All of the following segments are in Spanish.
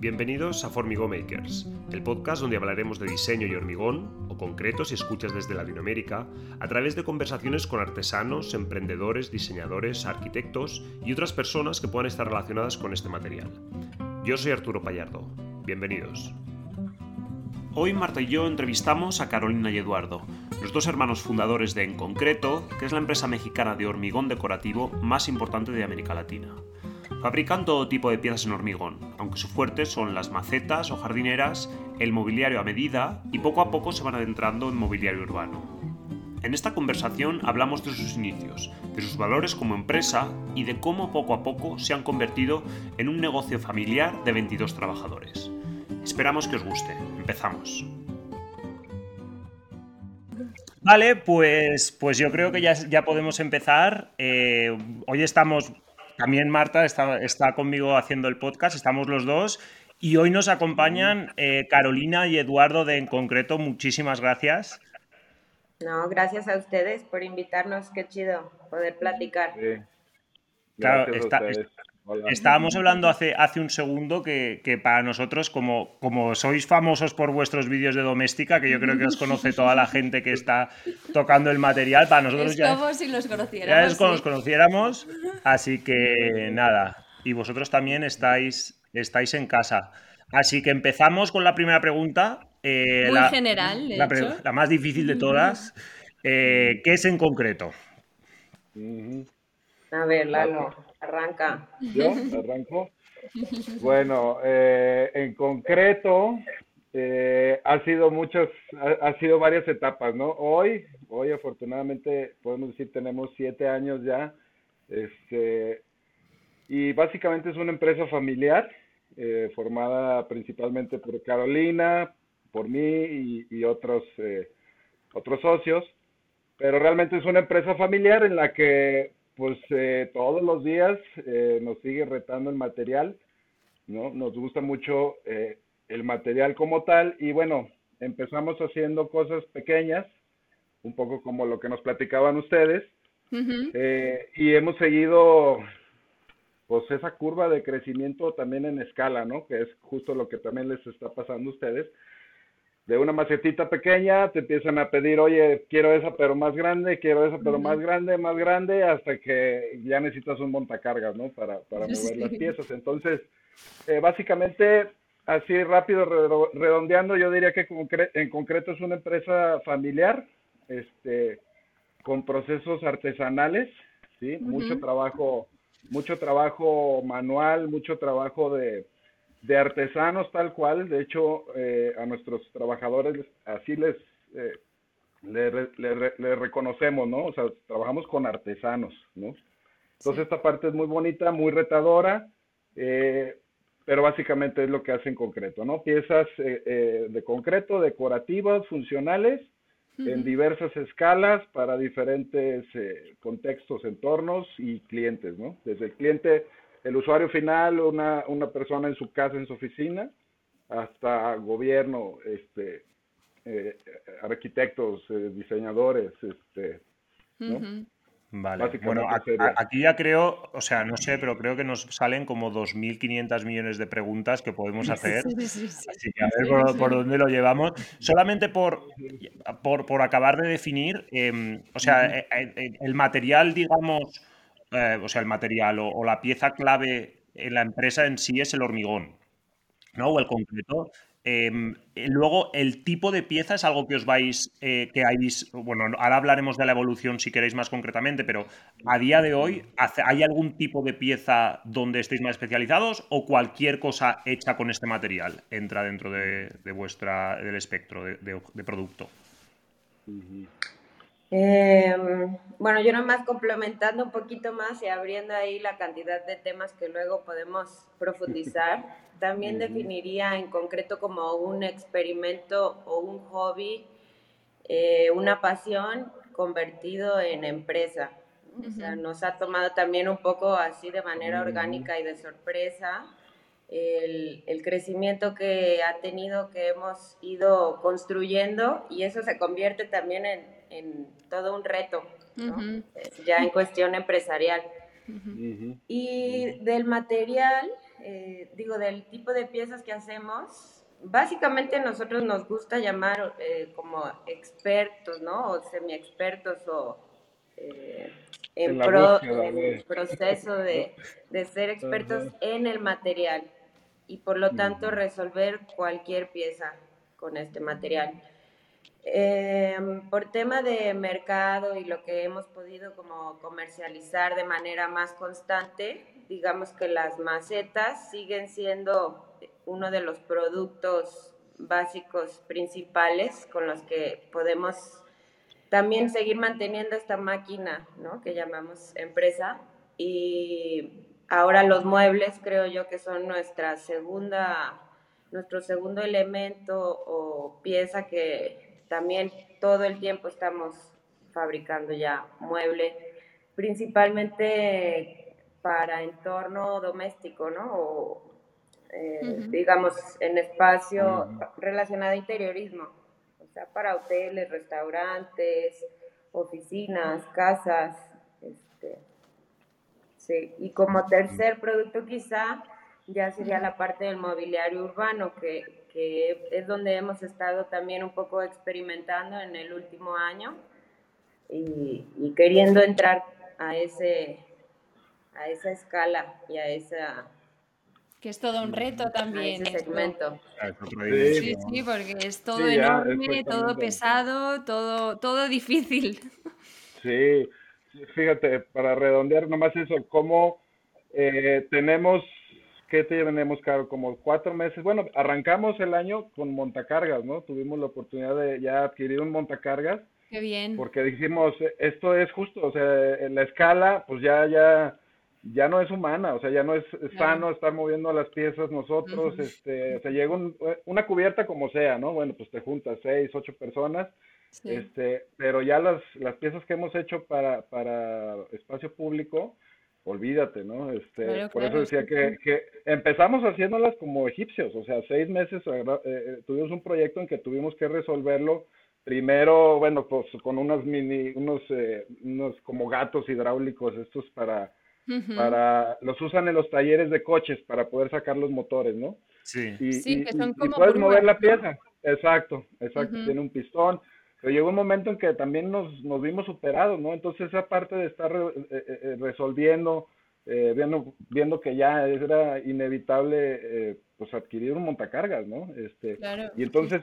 Bienvenidos a Formigo Makers, el podcast donde hablaremos de diseño y hormigón, o concreto si escuchas desde Latinoamérica, a través de conversaciones con artesanos, emprendedores, diseñadores, arquitectos y otras personas que puedan estar relacionadas con este material. Yo soy Arturo Payardo. Bienvenidos. Hoy Marta y yo entrevistamos a Carolina y Eduardo, los dos hermanos fundadores de En Concreto, que es la empresa mexicana de hormigón decorativo más importante de América Latina. Fabrican todo tipo de piezas en hormigón, aunque su fuerte son las macetas o jardineras, el mobiliario a medida y poco a poco se van adentrando en mobiliario urbano. En esta conversación hablamos de sus inicios, de sus valores como empresa y de cómo poco a poco se han convertido en un negocio familiar de 22 trabajadores. Esperamos que os guste. Empezamos. Vale, pues, pues yo creo que ya, podemos empezar. Eh, hoy estamos también Marta está, está conmigo haciendo el podcast, estamos los dos. Y hoy nos acompañan eh, Carolina y Eduardo de En Concreto. Muchísimas gracias. No, gracias a ustedes por invitarnos. Qué chido poder platicar. Claro, está, Estábamos hablando hace, hace un segundo que, para nosotros, como, como sois famosos por vuestros vídeos de doméstica, que yo creo que os conoce toda la gente que está tocando el material, para nosotros ya, como si los conociéramos. Ya es como los conociéramos, así que nada. Y vosotros también estáis, estáis en casa. Así que empezamos con la primera pregunta. Eh, Muy general, la, más difícil de todas. Eh, ¿Qué es en concreto? A ver, Lalo. Arranca. ¿Yo? ¿Arranco? Bueno, eh, en concreto, eh, ha sido muchas, ha, sido varias etapas, ¿no? Hoy, hoy afortunadamente podemos decir tenemos siete años ya, este, y básicamente es una empresa familiar eh, formada principalmente por Carolina, por mí y, y otros, otros socios, pero realmente es una empresa familiar en la que pues eh, todos los días eh, nos sigue retando el material, ¿no? Nos gusta mucho eh, el material como tal y bueno, empezamos haciendo cosas pequeñas, un poco como lo que nos platicaban ustedes, y hemos seguido pues esa curva de crecimiento también en escala, ¿no? Que es justo lo que también les está pasando a ustedes de una macetita pequeña, te empiezan a pedir, oye, quiero esa pero más grande, quiero esa pero más grande, más grande, hasta que ya necesitas un montacargas, ¿no? Para, para mover las piezas. Entonces, eh, básicamente, así rápido, redondeando, yo diría que en concreto es una empresa familiar, este, con procesos artesanales, ¿sí? Mucho trabajo, mucho trabajo manual, mucho trabajo de de artesanos tal cual. De hecho, eh, a nuestros trabajadores así les eh, le, reconocemos, ¿no? O sea, trabajamos con artesanos, ¿no? Entonces esta parte es muy bonita, muy retadora, eh, pero básicamente es lo que hace en concreto, ¿no? Piezas de concreto, decorativas, funcionales, en diversas escalas para diferentes contextos, entornos y clientes, ¿no? Desde el cliente el usuario final, una, una persona en su casa, en su oficina, hasta gobierno, este, eh, arquitectos, eh, diseñadores, este, Vale, bueno, aquí, ya creo, o sea, no sé, pero creo que nos salen como 2.500 millones de preguntas que podemos hacer. Así que a ver por, dónde lo llevamos. Solamente por, por, acabar de definir, em, o sea, eh, el material, digamos, eh, o sea, el material o, la pieza clave en la empresa en sí es el hormigón, ¿no? O el concreto. Em, luego, el tipo de pieza es algo que os vais, eh, que bueno, ahora hablaremos de la evolución si queréis más concretamente, pero a día de hoy, ¿hay algún tipo de pieza donde estéis más especializados o cualquier cosa hecha con este material entra dentro de, vuestra, del espectro de, producto? Eh, bueno, yo nomás complementando un poquito más y abriendo ahí la cantidad de temas que luego podemos profundizar, también definiría en concreto como un experimento o un hobby, eh, una pasión convertido en empresa. O sea, nos ha tomado también un poco así de manera orgánica y de sorpresa el, el, crecimiento que ha tenido, que hemos ido construyendo y eso se convierte también en, en todo un reto, ya en cuestión empresarial. Y del material, eh, digo, del tipo de piezas que hacemos, básicamente a nosotros nos gusta llamar eh, como expertos, ¿no? O semi-expertos o eh, en, proceso de, ser expertos en el material y por lo tanto resolver cualquier pieza con este material. Em, por tema de mercado y lo que hemos podido como comercializar de manera más constante, digamos que las macetas siguen siendo uno de los productos básicos principales con los que podemos también seguir manteniendo esta máquina, ¿no? Que llamamos empresa. Y ahora los muebles creo yo que son nuestra segunda, nuestro segundo elemento o pieza que también todo el tiempo estamos fabricando ya mueble, principalmente para entorno doméstico, ¿no? O, eh, digamos, en espacio relacionado a interiorismo, o sea, para hoteles, restaurantes, oficinas, casas, este, sí. Y como tercer producto quizá ya sería la parte del mobiliario urbano, que que es donde hemos estado también un poco experimentando en el último año y, queriendo entrar a ese a esa escala y a esa que es todo un reto también. Ese segmento. Sí, sí, porque es todo enorme, todo pesado, todo, todo difícil. Sí, fíjate, para redondear nomás eso, cómo eh, tenemos ¿qué tenemos, claro? Como cuatro meses. Bueno, arrancamos el año con montacargas, ¿no? Tuvimos la oportunidad de ya adquirir un montacargas. Qué bien. Porque dijimos, esto es justo, o sea, en la escala, pues ya, ya, ya no es humana, o sea, ya no es sano estar moviendo las piezas nosotros, este, o sea, llega una cubierta como sea, ¿no? Bueno, pues te juntas seis, ocho personas, este, pero ya las, las piezas que hemos hecho para, para espacio público, olvídate, ¿no? Este, por eso decía que, que, empezamos haciéndolas como egipcios, o sea, seis meses eh, eh, tuvimos un proyecto en que tuvimos que resolverlo primero, bueno, pues con unos mini, unos, eh, unos como gatos hidráulicos, estos para, para, los usan en los talleres de coches para poder sacar los motores, ¿no? Sí, sí que son como y puedes mover la pieza, exacto, exacto, tiene un pistón, pero llegó un momento en que también nos, nos vimos superados, ¿no? Entonces esa parte de estar eh, eh, eh, resolviendo, viendo, viendo que ya era inevitable pues adquirir un montacargas, ¿no? Este, Y entonces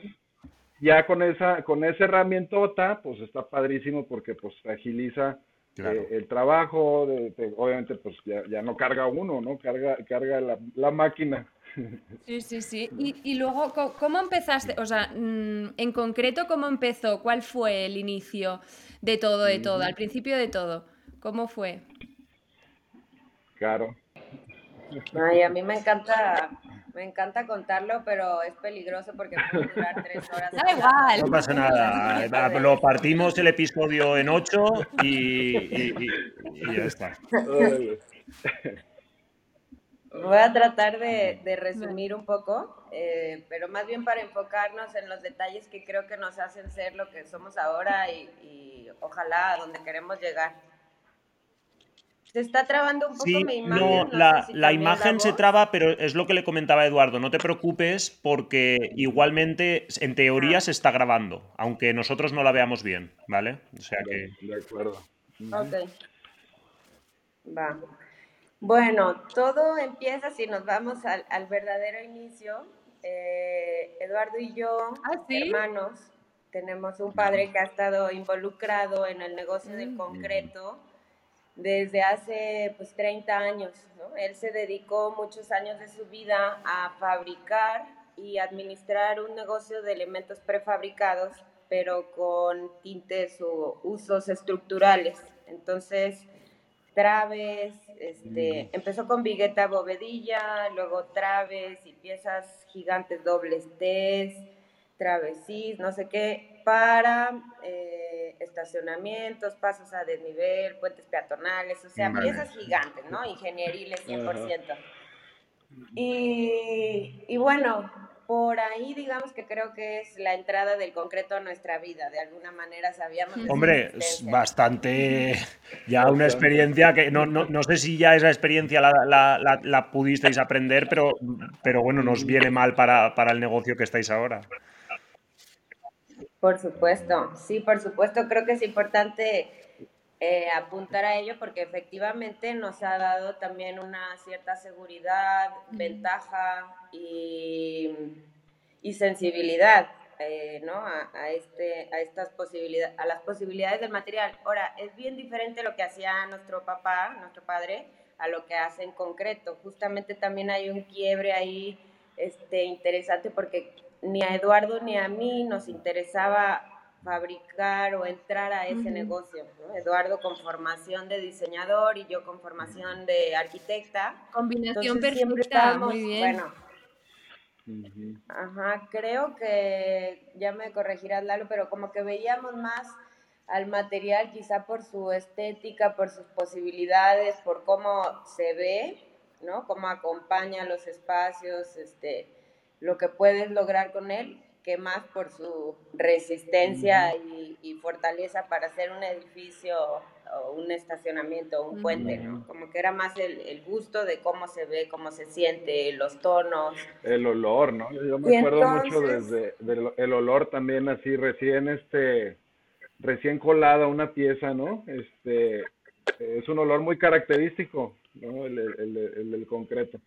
ya con esa, con esa herramientota, pues está padrísimo porque pues agiliza el trabajo, de, obviamente pues ya, ya, no carga uno, ¿no? Carga, carga la, la máquina. Sí, sí, sí. Y, luego, ¿cómo empezaste? O sea, mm, en concreto, ¿cómo empezó? ¿Cuál fue el inicio de todo, de todo? Al principio de todo. ¿Cómo fue? Claro. Ay, a mí me encanta, me encanta contarlo, pero es peligroso porque puede durar tres horas. Da igual. No pasa nada. Lo partimos el episodio en ocho y, y ya está. Voy a tratar de, resumir un poco, eh, pero más bien para enfocarnos en los detalles que creo que nos hacen ser lo que somos ahora y, ojalá a donde queremos llegar. Se está trabando un poco mi imagen. No, la, imagen se traba, pero es lo que le comentaba Eduardo. No te preocupes porque igualmente en teoría ah. se está grabando, aunque nosotros no la veamos bien, ¿vale? O sea que. De acuerdo. Ok. Va. Bueno, todo empieza si nos vamos al, verdadero inicio. Eh, Eduardo y yo, ¿Ah, hermanos, tenemos un padre que ha estado involucrado en el negocio del mm. concreto desde hace pues 30 años. Él se dedicó muchos años de su vida a fabricar y administrar un negocio de elementos prefabricados, pero con tintes o usos estructurales. Entonces, traves, este, mm. empezó con vigueta bovedilla, luego traves y piezas gigantes dobles T, travesís, no sé qué, para eh, estacionamientos, pasos a desnivel, puentes peatonales, o sea, piezas gigantes, ¿no? Ingenieriles 100%. Y, y bueno, por ahí digamos que creo que es la entrada del concreto a nuestra vida. De alguna manera sabíamos. Hombre, es bastante. Ya una experiencia que no, no, no sé si ya esa experiencia la, la, la, pudisteis aprender, pero, pero bueno, nos viene mal para, para el negocio que estáis ahora. Por supuesto, sí, por supuesto. Creo que es importante eh, apuntar a ello porque efectivamente nos ha dado también una cierta seguridad, ventaja y, y sensibilidad eh, ¿no? A, este, a, estas posibilidades, a las posibilidades del material. Ahora, es bien diferente lo que hacía nuestro papá, nuestro padre, a lo que hace en concreto. Justamente también hay un quiebre ahí este, interesante porque ni a Eduardo ni a mí nos interesaba fabricar o entrar a ese negocio. Eduardo con formación de diseñador y yo con formación de arquitecta. Combinación perfecta, muy bien. Bueno, ajá, creo que ya me corregirás Lalo, pero como que veíamos más al material quizá por su estética, por sus posibilidades, por cómo se ve, ¿no? Cómo acompaña los espacios, este, lo que puedes lograr con él que más por su resistencia y, fortaleza para hacer un edificio o un estacionamiento o un puente, ¿no? Como que era más el, gusto de cómo se ve, cómo se siente, los tonos. El olor, ¿no? Yo me acuerdo mucho desde el olor también así recién este recién colada una pieza, ¿no? Este es un olor muy característico, ¿no? El, el, el concreto.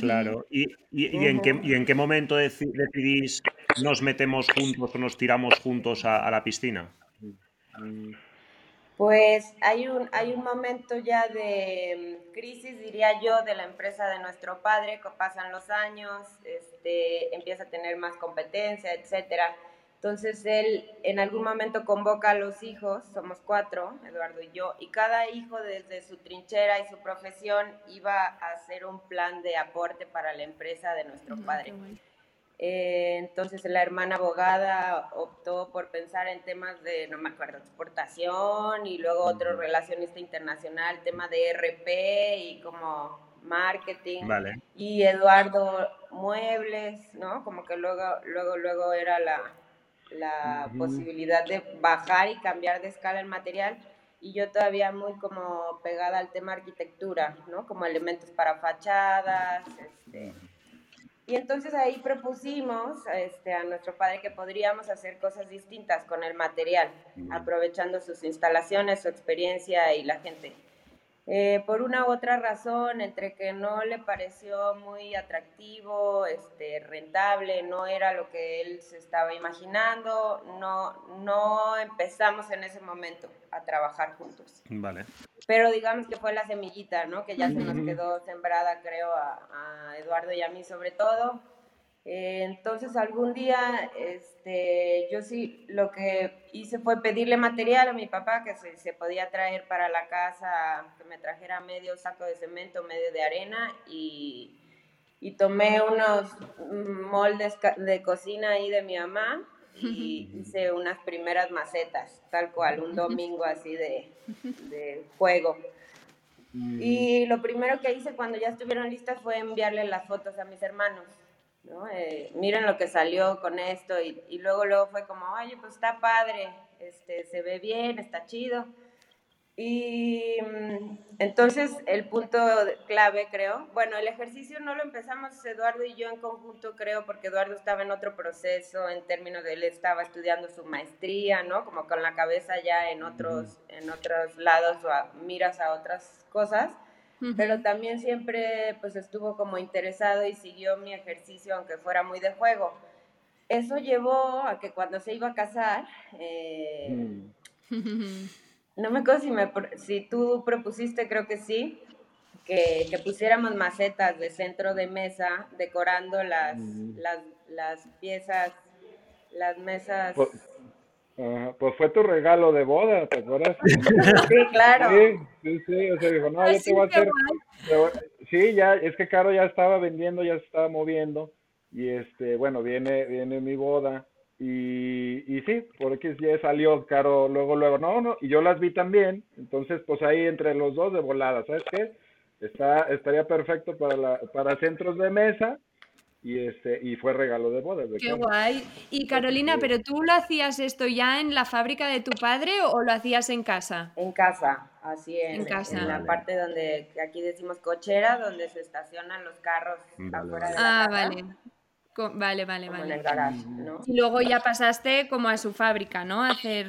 Claro. ¿Y, y, en, qué, y en qué momento decidís nos metemos juntos o nos tiramos juntos a, la piscina? Pues hay un, hay un momento ya de mm, crisis, diría yo, de la empresa de nuestro padre, que pasan los años, este, empieza a tener más competencia, etcétera. Entonces él en algún momento convoca a los hijos, somos cuatro, Eduardo y yo, y cada hijo desde su trinchera y su profesión iba a hacer un plan de aporte para la empresa de nuestro padre. Eh, entonces la hermana abogada optó por pensar en temas de, no me acuerdo, exportación y luego otro relacionista internacional, tema de RP y como marketing. Y Eduardo muebles, ¿no? Como que luego, luego, luego era la, la posibilidad de bajar y cambiar de escala el material y yo todavía muy como pegada al tema arquitectura, ¿no? Como elementos para fachadas, este, y entonces ahí propusimos este, a nuestro padre que podríamos hacer cosas distintas con el material, aprovechando sus instalaciones, su experiencia y la gente. Eh, por una u otra razón, entre que no le pareció muy atractivo, este, rentable, no era lo que él se estaba imaginando, no, no empezamos en ese momento a trabajar juntos. Vale. Pero digamos que fue la semillita, ¿no? Que ya se nos quedó sembrada, creo, a, a Eduardo y a mí sobre todo eh, entonces algún día, este, yo sí, lo que hice fue pedirle material a mi papá que se, se, podía traer para la casa, que me trajera medio saco de cemento, medio de arena y, y tomé unos moldes de cocina ahí de mi mamá y hice unas primeras macetas, tal cual, un domingo así de, de juego. Mm. Y lo primero que hice cuando ya estuvieron listas fue enviarle las fotos a mis hermanos ¿no? Eh, miren lo que salió con esto y, y, luego luego fue como, oye, pues está padre, este, se ve bien, está chido. Y mm, entonces el punto clave, creo, bueno, el ejercicio no lo empezamos Eduardo y yo en conjunto, creo, porque Eduardo estaba en otro proceso en términos de él estaba estudiando su maestría, ¿no? Como con la cabeza ya en otros, en otros lados o miras a otras cosas pero también siempre pues estuvo como interesado y siguió mi ejercicio aunque fuera muy de juego. Eso llevó a que cuando se iba a casar, eh, mm. no me acuerdo si, me, si tú propusiste, creo que sí, que, que, pusiéramos macetas de centro de mesa decorando las, mm. las, las, piezas, las mesas. Pues, pues fue tu regalo de boda, ¿te acuerdas? Sí, claro. Sí, sí, sí, o sea, dijo, no, yo te voy a hacer... Sí, ya, es que Caro ya estaba vendiendo, ya se estaba moviendo, y este, bueno, viene, viene mi boda, y, y sí, porque ya salió Caro luego, luego, no, no, y yo las vi también, entonces, pues ahí entre los dos de volada, ¿sabes qué? Está, estaría perfecto para, la, para centros de mesa, y este y fue regalo de boda. Qué guay. Y Carolina, ¿pero tú lo hacías esto ya en la fábrica de tu padre o lo hacías en casa? En casa, así en, en, casa. en la parte donde aquí decimos cochera, donde se estacionan los carros afuera de la Ah, vale. Vale, vale, vale. En el garage, ¿no? Y luego ya pasaste como a su fábrica, ¿no? A hacer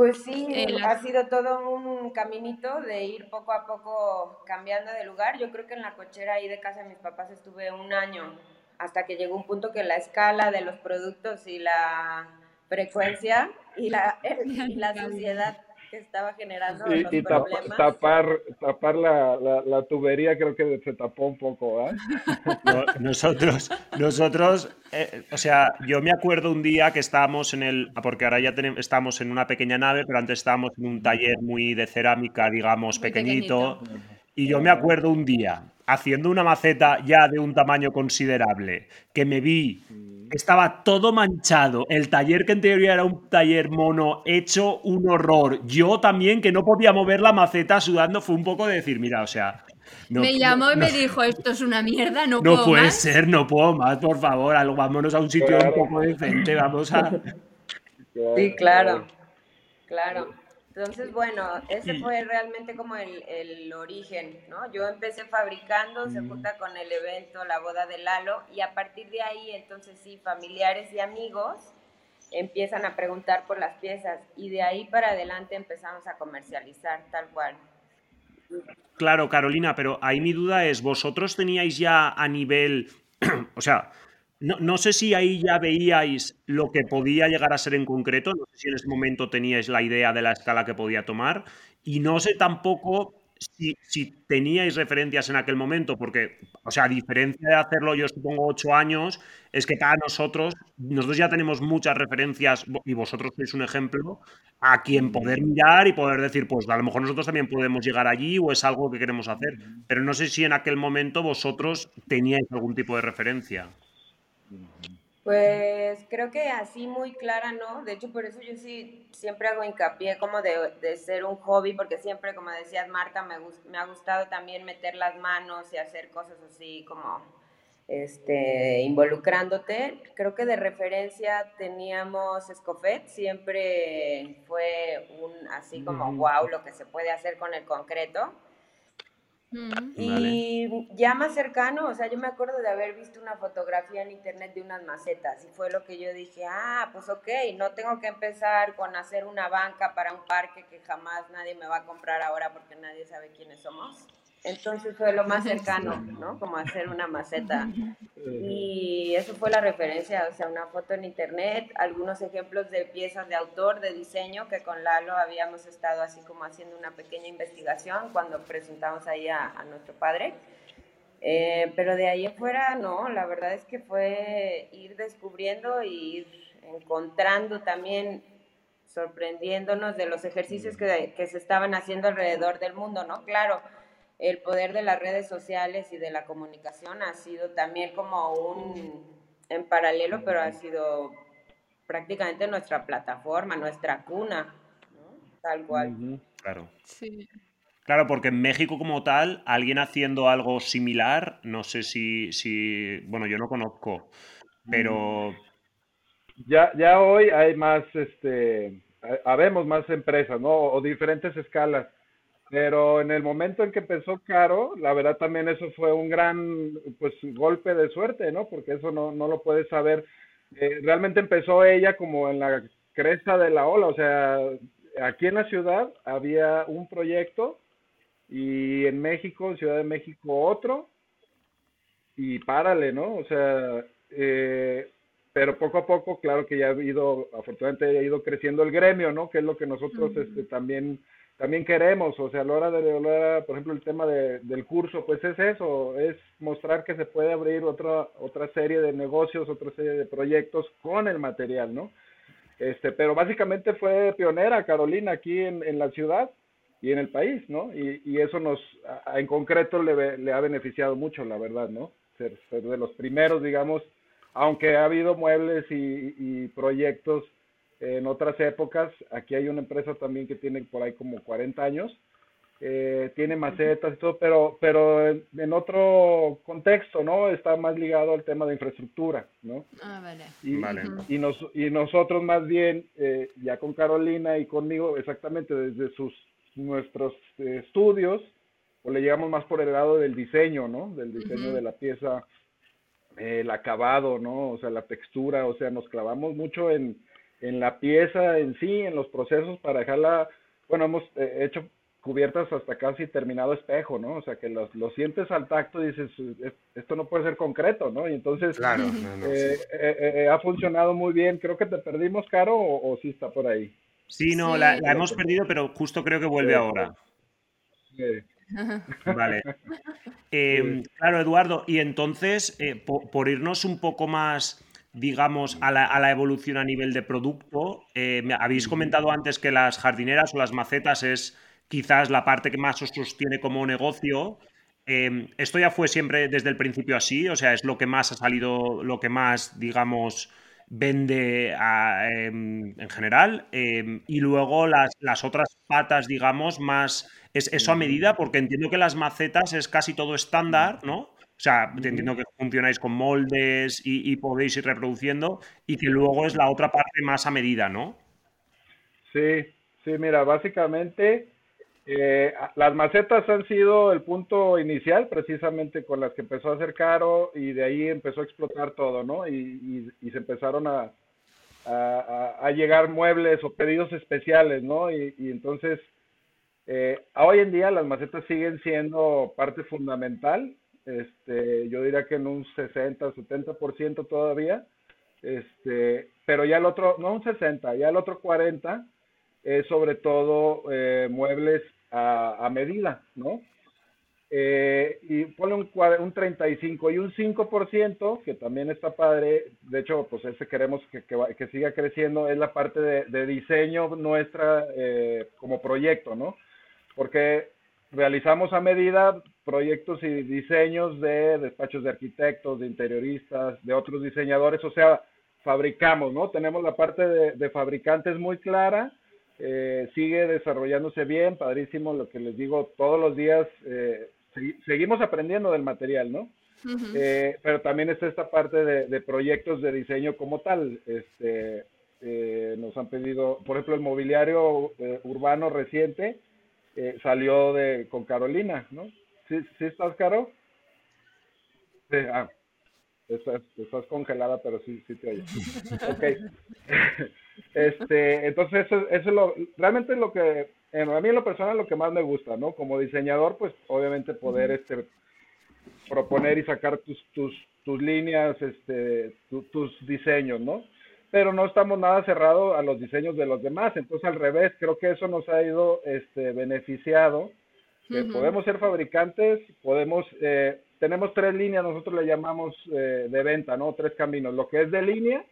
pues sí, ha sido todo un caminito de ir poco a poco cambiando de lugar. Yo creo que en la cochera ahí de casa de mis papás estuve un año, hasta que llegó un punto que la escala de los productos y la frecuencia y la, y la sociedad que estaba generando y, los y problemas. tapar, tapar la, la, la, tubería creo que se tapó un poco, ¿eh? no, nosotros, nosotros eh, o sea, yo me acuerdo un día que estábamos en el, porque ahora ya tenemos, estamos en una pequeña nave, pero antes estábamos en un taller muy de cerámica, digamos, pequeñito. pequeñito. Y yo me acuerdo un día haciendo una maceta ya de un tamaño considerable, que me vi estaba todo manchado. El taller que en teoría era un taller mono, hecho un horror. Yo también, que no podía mover la maceta sudando, fue un poco de decir, mira, o sea. me llamó y me dijo, esto es una mierda, no, puedo No puede ser, no puedo más, por favor, vámonos a un sitio un poco decente, vamos a... Sí, claro, claro. Entonces, bueno, ese fue realmente como el, el, origen, ¿no? Yo empecé fabricando, se junta con el evento, la boda de Lalo, y a partir de ahí, entonces sí, familiares y amigos empiezan a preguntar por las piezas, y de ahí para adelante empezamos a comercializar tal cual. Claro, Carolina, pero ahí mi duda es, ¿vosotros teníais ya a nivel, o sea, no, no, sé si ahí ya veíais lo que podía llegar a ser en concreto, no sé si en ese momento teníais la idea de la escala que podía tomar y no sé tampoco si, si teníais referencias en aquel momento, porque, o sea, a diferencia de hacerlo yo supongo ocho años, es que para nosotros, nosotros ya tenemos muchas referencias y vosotros sois un ejemplo a quien poder mirar y poder decir, pues a lo mejor nosotros también podemos llegar allí o es algo que queremos hacer, pero no sé si en aquel momento vosotros teníais algún tipo de referencia. Pues creo que así muy clara, ¿no? De hecho, por eso yo sí siempre hago hincapié como de, de ser un hobby, porque siempre, como decías, Marta, me, me ha gustado también meter las manos y hacer cosas así como este, involucrándote. Creo que de referencia teníamos Escofet, siempre fue un así como wow lo que se puede hacer con el concreto. Y ya más cercano, o sea, yo me acuerdo de haber visto una fotografía en internet de unas macetas y fue lo que yo dije, ah, pues ok, no tengo que empezar con hacer una banca para un parque que jamás nadie me va a comprar ahora porque nadie sabe quiénes somos. Entonces fue lo más cercano, ¿no? Como hacer una maceta. Y eso fue la referencia, o sea, una foto en internet, algunos ejemplos de piezas de autor, de diseño, que con Lalo habíamos estado así como haciendo una pequeña investigación cuando presentamos ahí a, nuestro padre. Eh, pero de ahí afuera, no, la verdad es que fue ir descubriendo y ir encontrando también, sorprendiéndonos de los ejercicios que, que se estaban haciendo alrededor del mundo, ¿no? Claro el poder de las redes sociales y de la comunicación ha sido también como un en paralelo, pero ha sido prácticamente nuestra plataforma, nuestra cuna, tal cual. Claro. Sí. Claro, porque en México como tal, alguien haciendo algo similar, no sé si, si bueno, yo no conozco, pero... Ya, ya hoy hay más, este, habemos más empresas, ¿no? O diferentes escalas pero en el momento en que empezó Caro, la verdad también eso fue un gran pues golpe de suerte, ¿no? Porque eso no, no lo puedes saber. Eh, realmente empezó ella como en la cresta de la ola, o sea, aquí en la ciudad había un proyecto y en México, en Ciudad de México otro, y párale, ¿no? O sea, eh, pero poco a poco, claro que ya ha ido, afortunadamente ha ido creciendo el gremio, ¿no? Que es lo que nosotros este, también también queremos, o sea, a la hora de, por ejemplo, el tema de, del curso, pues es eso, es mostrar que se puede abrir otra, otra serie de negocios, otra serie de proyectos con el material, ¿no? Este, pero básicamente fue pionera Carolina aquí en, en la ciudad y en el país, ¿no? Y, y eso nos, en concreto, le, le, ha beneficiado mucho, la verdad, ¿no? Ser, ser, de los primeros, digamos, aunque ha habido muebles y, y proyectos en otras épocas. Aquí hay una empresa también que tiene por ahí como 40 años eh, tiene macetas y todo, pero, pero en, otro contexto, ¿no? Está más ligado al tema de infraestructura, ¿no? Ah, vale. Y, y, nos, y nosotros más bien, eh, ya con Carolina y conmigo, exactamente desde sus nuestros eh, estudios, o le llegamos más por el lado del diseño, ¿no? Del diseño de la pieza, el acabado, ¿no? O sea, la textura, o sea, nos clavamos mucho en, en la pieza en sí, en los procesos para dejarla, bueno, hemos hecho cubiertas hasta casi terminado espejo, ¿no? O sea, que lo, lo sientes al tacto y dices, esto no puede ser concreto, ¿no? Y entonces claro, eh, eh, eh, ha funcionado muy bien. Creo que te perdimos, Caro, o, sí está por ahí. Sí, no, La, hemos perdido, pero justo creo que vuelve ahora. Sí. Vale. claro, Eduardo, y entonces, por, irnos un poco más digamos, a la, a la, evolución a nivel de producto. me habéis comentado antes que las jardineras o las macetas es quizás la parte que más os sostiene como negocio. Em, esto ya fue siempre desde el principio así, o sea, es lo que más ha salido, lo que más, digamos, vende em, en general. Em, y luego las, las, otras patas, digamos, más... ¿Es eso a medida? Porque entiendo que las macetas es casi todo estándar, ¿no? O sea, entiendo que funcionáis con moldes y, y podéis ir reproduciendo y que luego es la otra parte más a medida, ¿no? Sí, sí, mira, básicamente eh, las macetas han sido el punto inicial, precisamente con las que empezó a hacer Caro y de ahí empezó a explotar todo, ¿no? Y, se empezaron a, a, llegar muebles o pedidos especiales, ¿no? Y, entonces, eh, hoy en día las macetas siguen siendo parte fundamental, este, yo diría que en un 60, 70% todavía, este, pero ya el otro, no un 60, ya el otro 40 es sobre todo eh, muebles a, medida, ¿no? Eh, y pone un, un 35 y un 5%, que también está padre, de hecho, pues ese queremos que, que, siga creciendo, es la parte de, diseño nuestra eh, como proyecto, ¿no? Porque realizamos a medida proyectos y diseños de despachos de arquitectos, de interioristas, de otros diseñadores, o sea, fabricamos, ¿no? Tenemos la parte de, de fabricantes muy clara eh, sigue desarrollándose bien, padrísimo, lo que les digo, todos los días eh, seguimos aprendiendo del material, ¿no? Eh, pero también está esta parte de, proyectos de diseño como tal. Este, nos han pedido, por ejemplo, el mobiliario urbano reciente salió de con Carolina, ¿no? ¿Sí, sí estás, Caro? Sí, ah, estás, estás congelada, pero sí, sí te oyes. ok. Este, entonces eso, eso es lo, realmente lo que, a mí en lo personal lo que más me gusta, ¿no? Como diseñador, pues obviamente poder, este, proponer y sacar tus, tus, tus líneas, este, tus diseños, ¿no? Pero no estamos nada cerrados a los diseños de los demás, entonces al revés, creo que eso nos ha ido, este, beneficiado. Podemos ser fabricantes, podemos, eh, tenemos tres líneas, nosotros le llamamos eh, de venta, ¿no? Tres caminos, lo que es de línea,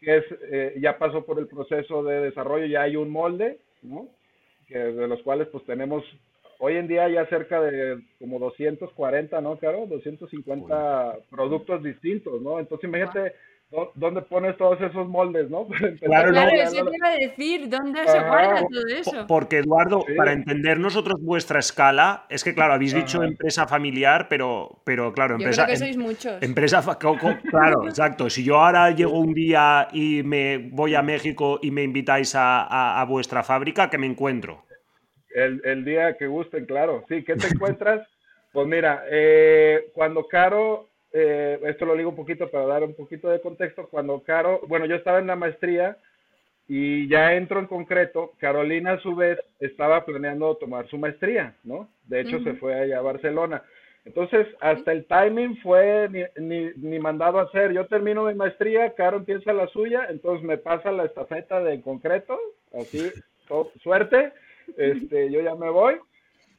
que es, eh, ya pasó por el proceso de desarrollo, ya hay un molde, ¿no? Que, de los cuales pues tenemos hoy en día ya cerca de como 240, ¿no, Claro, 250 productos distintos, ¿no? Entonces imagínate ¿Dónde pones todos esos moldes, no? Claro, claro eso te iba a decir, ¿dónde se guarda todo eso? Porque, Eduardo, para entender nosotros vuestra escala, es que, claro, habéis dicho empresa familiar, pero, pero claro, empresa. Yo creo que sois muchos. Empresa, claro, exacto. Si yo ahora llego un día y me voy a México y me invitáis a, a, vuestra fábrica, ¿qué me encuentro? El, el, día que gusten, claro. Sí, ¿qué te encuentras? pues mira, eh, cuando Caro eh, esto lo digo un poquito para dar un poquito de contexto, cuando Caro, bueno, yo estaba en la maestría y ya entro en concreto, Carolina a su vez estaba planeando tomar su maestría, ¿no? De hecho se fue allá a Barcelona. Entonces, hasta el timing fue ni, ni, mandado a hacer. Yo termino mi maestría, Caro empieza la suya, entonces me pasa la estafeta de en concreto, así, suerte, este, yo ya me voy.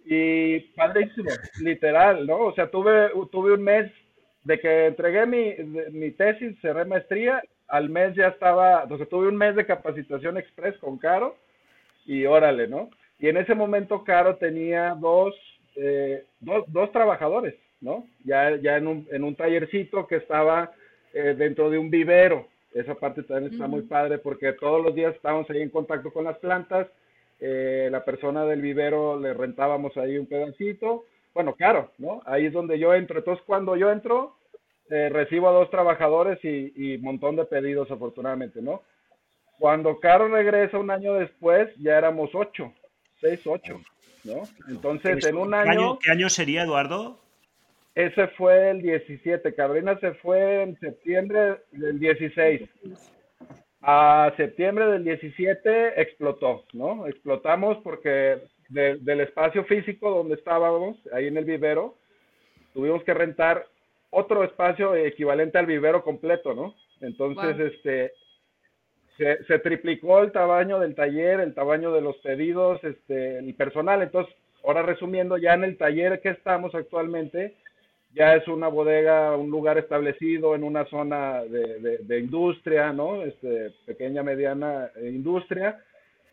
Y padrísimo, literal, ¿no? O sea, tuve, tuve un mes de que entregué mi, mi tesis, cerré maestría, al mes ya estaba, entonces tuve un mes de capacitación express con Caro y órale, ¿no? Y en ese momento Caro tenía dos, eh, dos, dos, trabajadores, ¿no? Ya, ya en, un, en un tallercito que estaba eh, dentro de un vivero. Esa parte también está muy padre porque todos los días estábamos ahí en contacto con las plantas eh, la persona del vivero le rentábamos ahí un pedacito, bueno, claro, ¿no? Ahí es donde yo entro. Entonces, cuando yo entro, eh, recibo a dos trabajadores y, un montón de pedidos, afortunadamente, ¿no? Cuando Caro regresa un año después, ya éramos ocho, seis, ocho, ¿no? Entonces, en un año... ¿Qué año sería, Eduardo? Ese fue el 17. Cabrina se fue en septiembre del 16. A septiembre del 17 explotó, ¿no? Explotamos porque del espacio físico donde estábamos, ahí en el vivero, tuvimos que rentar otro espacio equivalente al vivero completo, ¿no? Entonces, este, se, se, triplicó el tamaño del taller, el tamaño de los pedidos, este, el personal. Entonces, ahora resumiendo, ya en el taller que estamos actualmente, ya es una bodega, un lugar establecido en una zona de, de, industria, ¿no? Este, pequeña, mediana industria.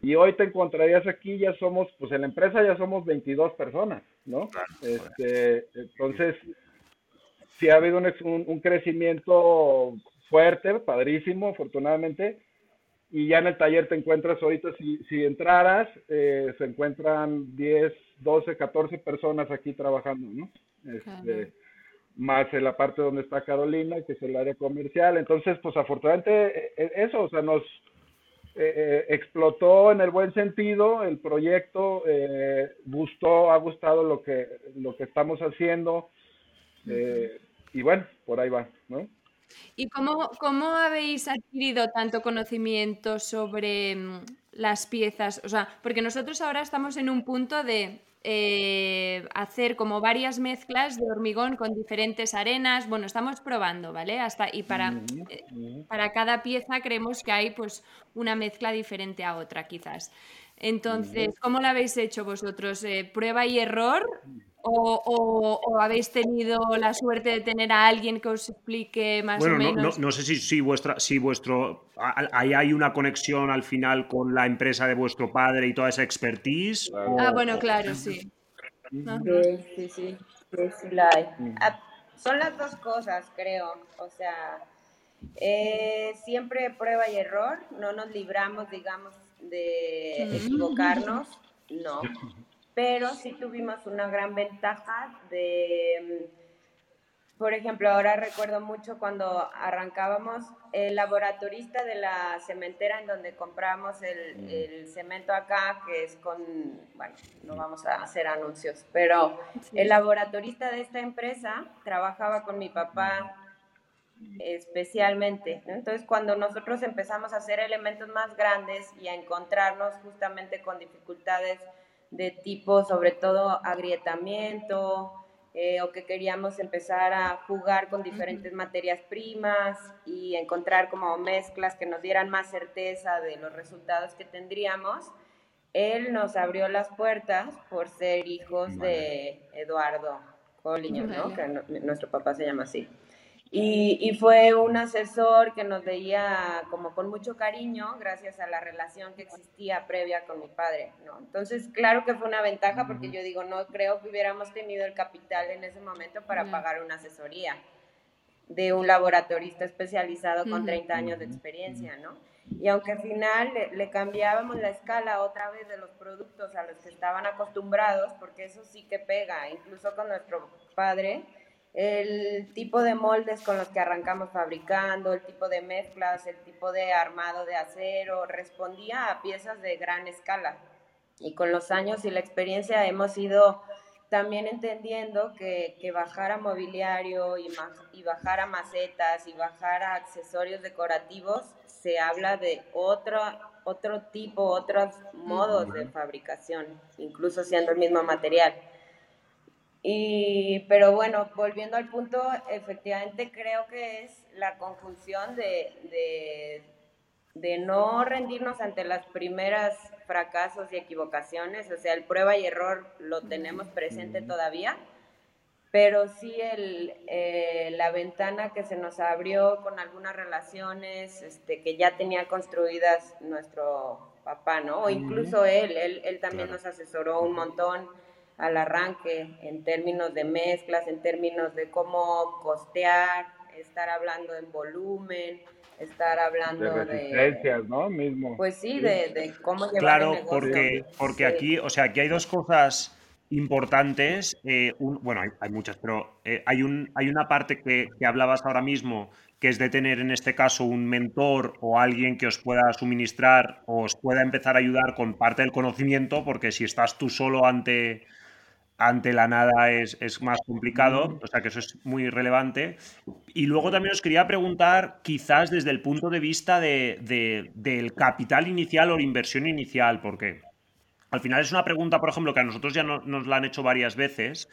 Y hoy te encontrarías aquí, ya somos, pues en la empresa ya somos 22 personas, ¿no? Este, entonces, sí ha habido un, un, crecimiento fuerte, padrísimo, afortunadamente. Y ya en el taller te encuentras ahorita, si, si entraras, eh, se encuentran 10, 12, 14 personas aquí trabajando, ¿no? Este, más en la parte donde está Carolina, que es el área comercial. Entonces, pues afortunadamente e, e, eso, o sea, nos eh, eh, explotó en el buen sentido el proyecto, eh, gustó, ha gustado lo que, lo que estamos haciendo. Y bueno, por ahí va, ¿no? ¿Y cómo, cómo habéis adquirido tanto conocimiento sobre mm, las piezas? O sea, porque nosotros ahora estamos en un punto de eh, hacer como varias mezclas de hormigón con diferentes arenas. Bueno, estamos probando, ¿vale? Hasta, y para, eh, para cada pieza creemos que hay pues una mezcla diferente a otra, quizás. Entonces, ¿cómo lo habéis hecho vosotros? Eh, ¿Prueba y error? O, habéis tenido la suerte de tener a alguien que os explique más o menos? No, no, no sé si, si, vuestra, si vuestro. Ahí hay una conexión al final con la empresa de vuestro padre y toda esa expertise. Ah, bueno, claro, sí. Sí, sí, sí. Ah, son las dos cosas, creo. O sea, eh, siempre prueba y error. No nos libramos, digamos, de equivocarnos. No pero sí tuvimos una gran ventaja de, mm, por ejemplo, ahora recuerdo mucho cuando arrancábamos, el laboratorista de la cementera en donde compramos el, mm. el cemento acá, que es con, bueno, no vamos a hacer anuncios, pero el laboratorista de esta empresa trabajaba con mi papá especialmente. Entonces, cuando nosotros empezamos a hacer elementos más grandes y a encontrarnos justamente con dificultades, de tipo sobre todo agrietamiento eh, o que queríamos empezar a jugar con diferentes materias primas y encontrar como mezclas que nos dieran más certeza de los resultados que tendríamos. Él nos abrió las puertas por ser hijos de Eduardo que nuestro papá se llama así. Y, fue un asesor que nos veía como con mucho cariño gracias a la relación que existía previa con mi padre, ¿no? Entonces, claro que fue una ventaja porque yo digo, no creo que hubiéramos tenido el capital en ese momento para pagar una asesoría de un laboratorista especializado con 30 años de experiencia, ¿no? Y aunque al final le, le, cambiábamos la escala otra vez de los productos a los que estaban acostumbrados, porque eso sí que pega, incluso con nuestro padre, el tipo de moldes con los que arrancamos fabricando, el tipo de mezclas, el tipo de armado de acero, respondía a piezas de gran escala. Y con los años y la experiencia hemos ido también entendiendo que, que bajar a mobiliario y, y bajar a macetas y bajar a accesorios decorativos se habla de otro, otro tipo, otros modos de fabricación, incluso siendo el mismo material. Y, pero bueno, volviendo al punto, efectivamente creo que es la conjunción de, de, no rendirnos ante las primeras fracasos y equivocaciones, o sea, el prueba y error lo tenemos presente todavía, pero sí el, eh, la ventana que se nos abrió con algunas relaciones este, que ya tenía construidas nuestro papá, ¿no? O incluso él, él, él también nos asesoró un montón al arranque en términos de mezclas, en términos de cómo costear, estar hablando en volumen, estar hablando de resistencias, ¿no? Mismo. Pues sí, de, de cómo llevar Claro, el negocio. porque, porque Sí. aquí, o sea, aquí hay dos cosas importantes. eh, un- bueno, hay, hay muchas, pero eh, hay, un, hay una parte que, que hablabas ahora mismo, que es de tener en este caso un mentor o alguien que os pueda suministrar o os pueda empezar a ayudar con parte del conocimiento, porque si estás tú solo ante, ante la nada es, es más complicado, o sea que eso es muy relevante. Y luego también os quería preguntar, quizás desde el punto de vista de- de- del capital inicial o la inversión inicial, porque al final es una pregunta, por ejemplo, que a nosotros ya no- nos la han hecho varias veces,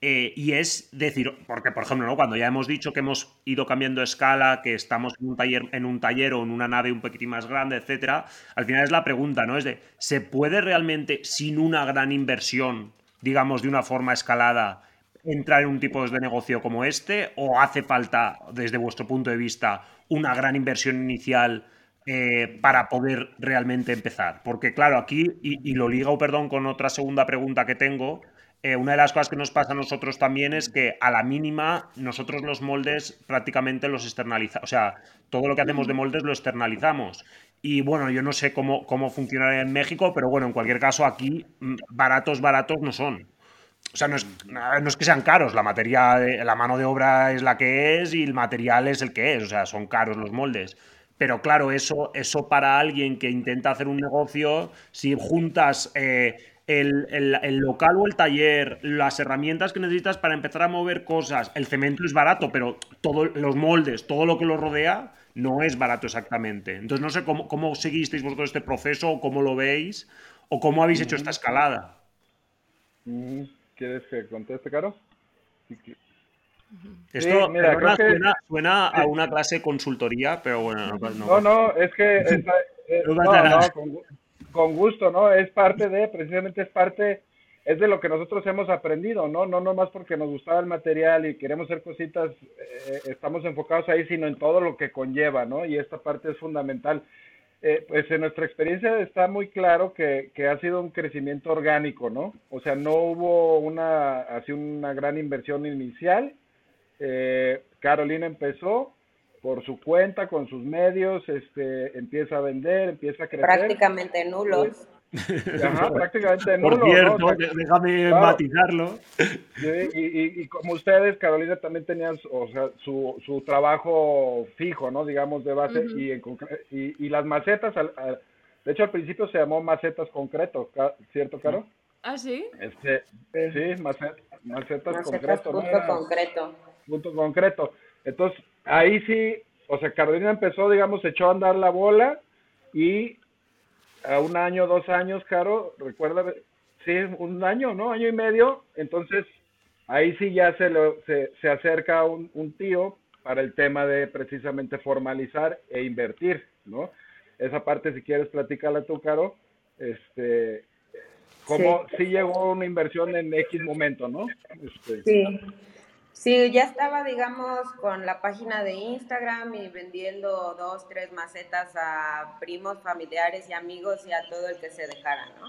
eh, y es decir, porque por ejemplo, ¿no? cuando ya hemos dicho que hemos ido cambiando escala, que estamos en un taller, en un taller o en una nave un poquitín más grande, etcétera, al final es la pregunta, ¿no? Es de, ¿se puede realmente, sin una gran inversión, digamos, de una forma escalada, entrar en un tipo de negocio como este? ¿O hace falta, desde vuestro punto de vista, una gran inversión inicial? eh, para poder realmente empezar. Porque claro, aquí, y, lo ligo, perdón, con otra segunda pregunta que tengo, eh, una de las cosas que nos pasa a nosotros también es que a la mínima nosotros los moldes prácticamente los externalizamos, o sea, todo lo que hacemos de moldes lo externalizamos. Y bueno, yo no sé cómo, cómo funcionará en México, pero bueno, en cualquier caso aquí mm, baratos, baratos no son. O sea, no es, no es que sean caros, la materia, la mano de obra es la que es y el material es el que es, o sea, son caros los moldes. Pero claro, eso, eso para alguien que intenta hacer un negocio, si juntas eh, el, el- el local o el taller, las herramientas que necesitas para empezar a mover cosas, el cemento es barato, pero todos los moldes, todo lo que lo rodea, no es barato exactamente. Entonces no sé cómo, cómo seguisteis vosotros este proceso, o cómo lo veis, o cómo habéis hecho esta escalada. Mm, ¿Quieres que conteste, Caro? Sí, Esto mira, perdona, creo que- suena, a una clase de consultoría, pero bueno, no, no- No, no, es que eh, No no, con gusto, ¿no? Es parte de, precisamente es parte, es de lo que nosotros hemos aprendido, ¿no? No nomás porque nos gustaba el material y queremos hacer cositas, eh, estamos enfocados ahí, sino en todo lo que conlleva, ¿no? Y esta parte es fundamental. Eh, pues en nuestra experiencia está muy claro que, que ha sido un crecimiento orgánico, ¿no? O sea, no hubo una, así una gran inversión inicial. Eh, Carolina empezó por su cuenta, con sus medios, este, empieza a vender, empieza a crecer. Prácticamente nulos. Ajá, prácticamente Por nulo, ¿no? cierto, O sea, de- déjame claro. matizarlo. Y, y, y como ustedes, Carolina también tenía o sea, su, su trabajo fijo, ¿no? Digamos, de base, Ujú. y, en y, y las macetas, al- al- de hecho al principio se llamó macetas concreto, ¿cierto, Caro? ¿Ah, sí? Este, sí, mace- macetas Macetas concreto, ¿no? punto Era concreto. punto concreto. Entonces, ahí sí, o sea, Carolina empezó, digamos, echó a andar la bola y a un año, dos años, Caro, recuerda, sí, un año, ¿no? Año y medio, entonces ahí sí ya se, lo- se, se acerca un, un tío para el tema de precisamente formalizar e invertir, ¿no? Esa parte, si quieres, platícala tú, Caro, este, cómo sí. llegó una inversión en X momento, ¿no? Este, Sí. Sí, ya estaba, digamos, con la página de Instagram y vendiendo dos, tres macetas a primos, familiares y amigos y a todo el que se dejara, ¿no?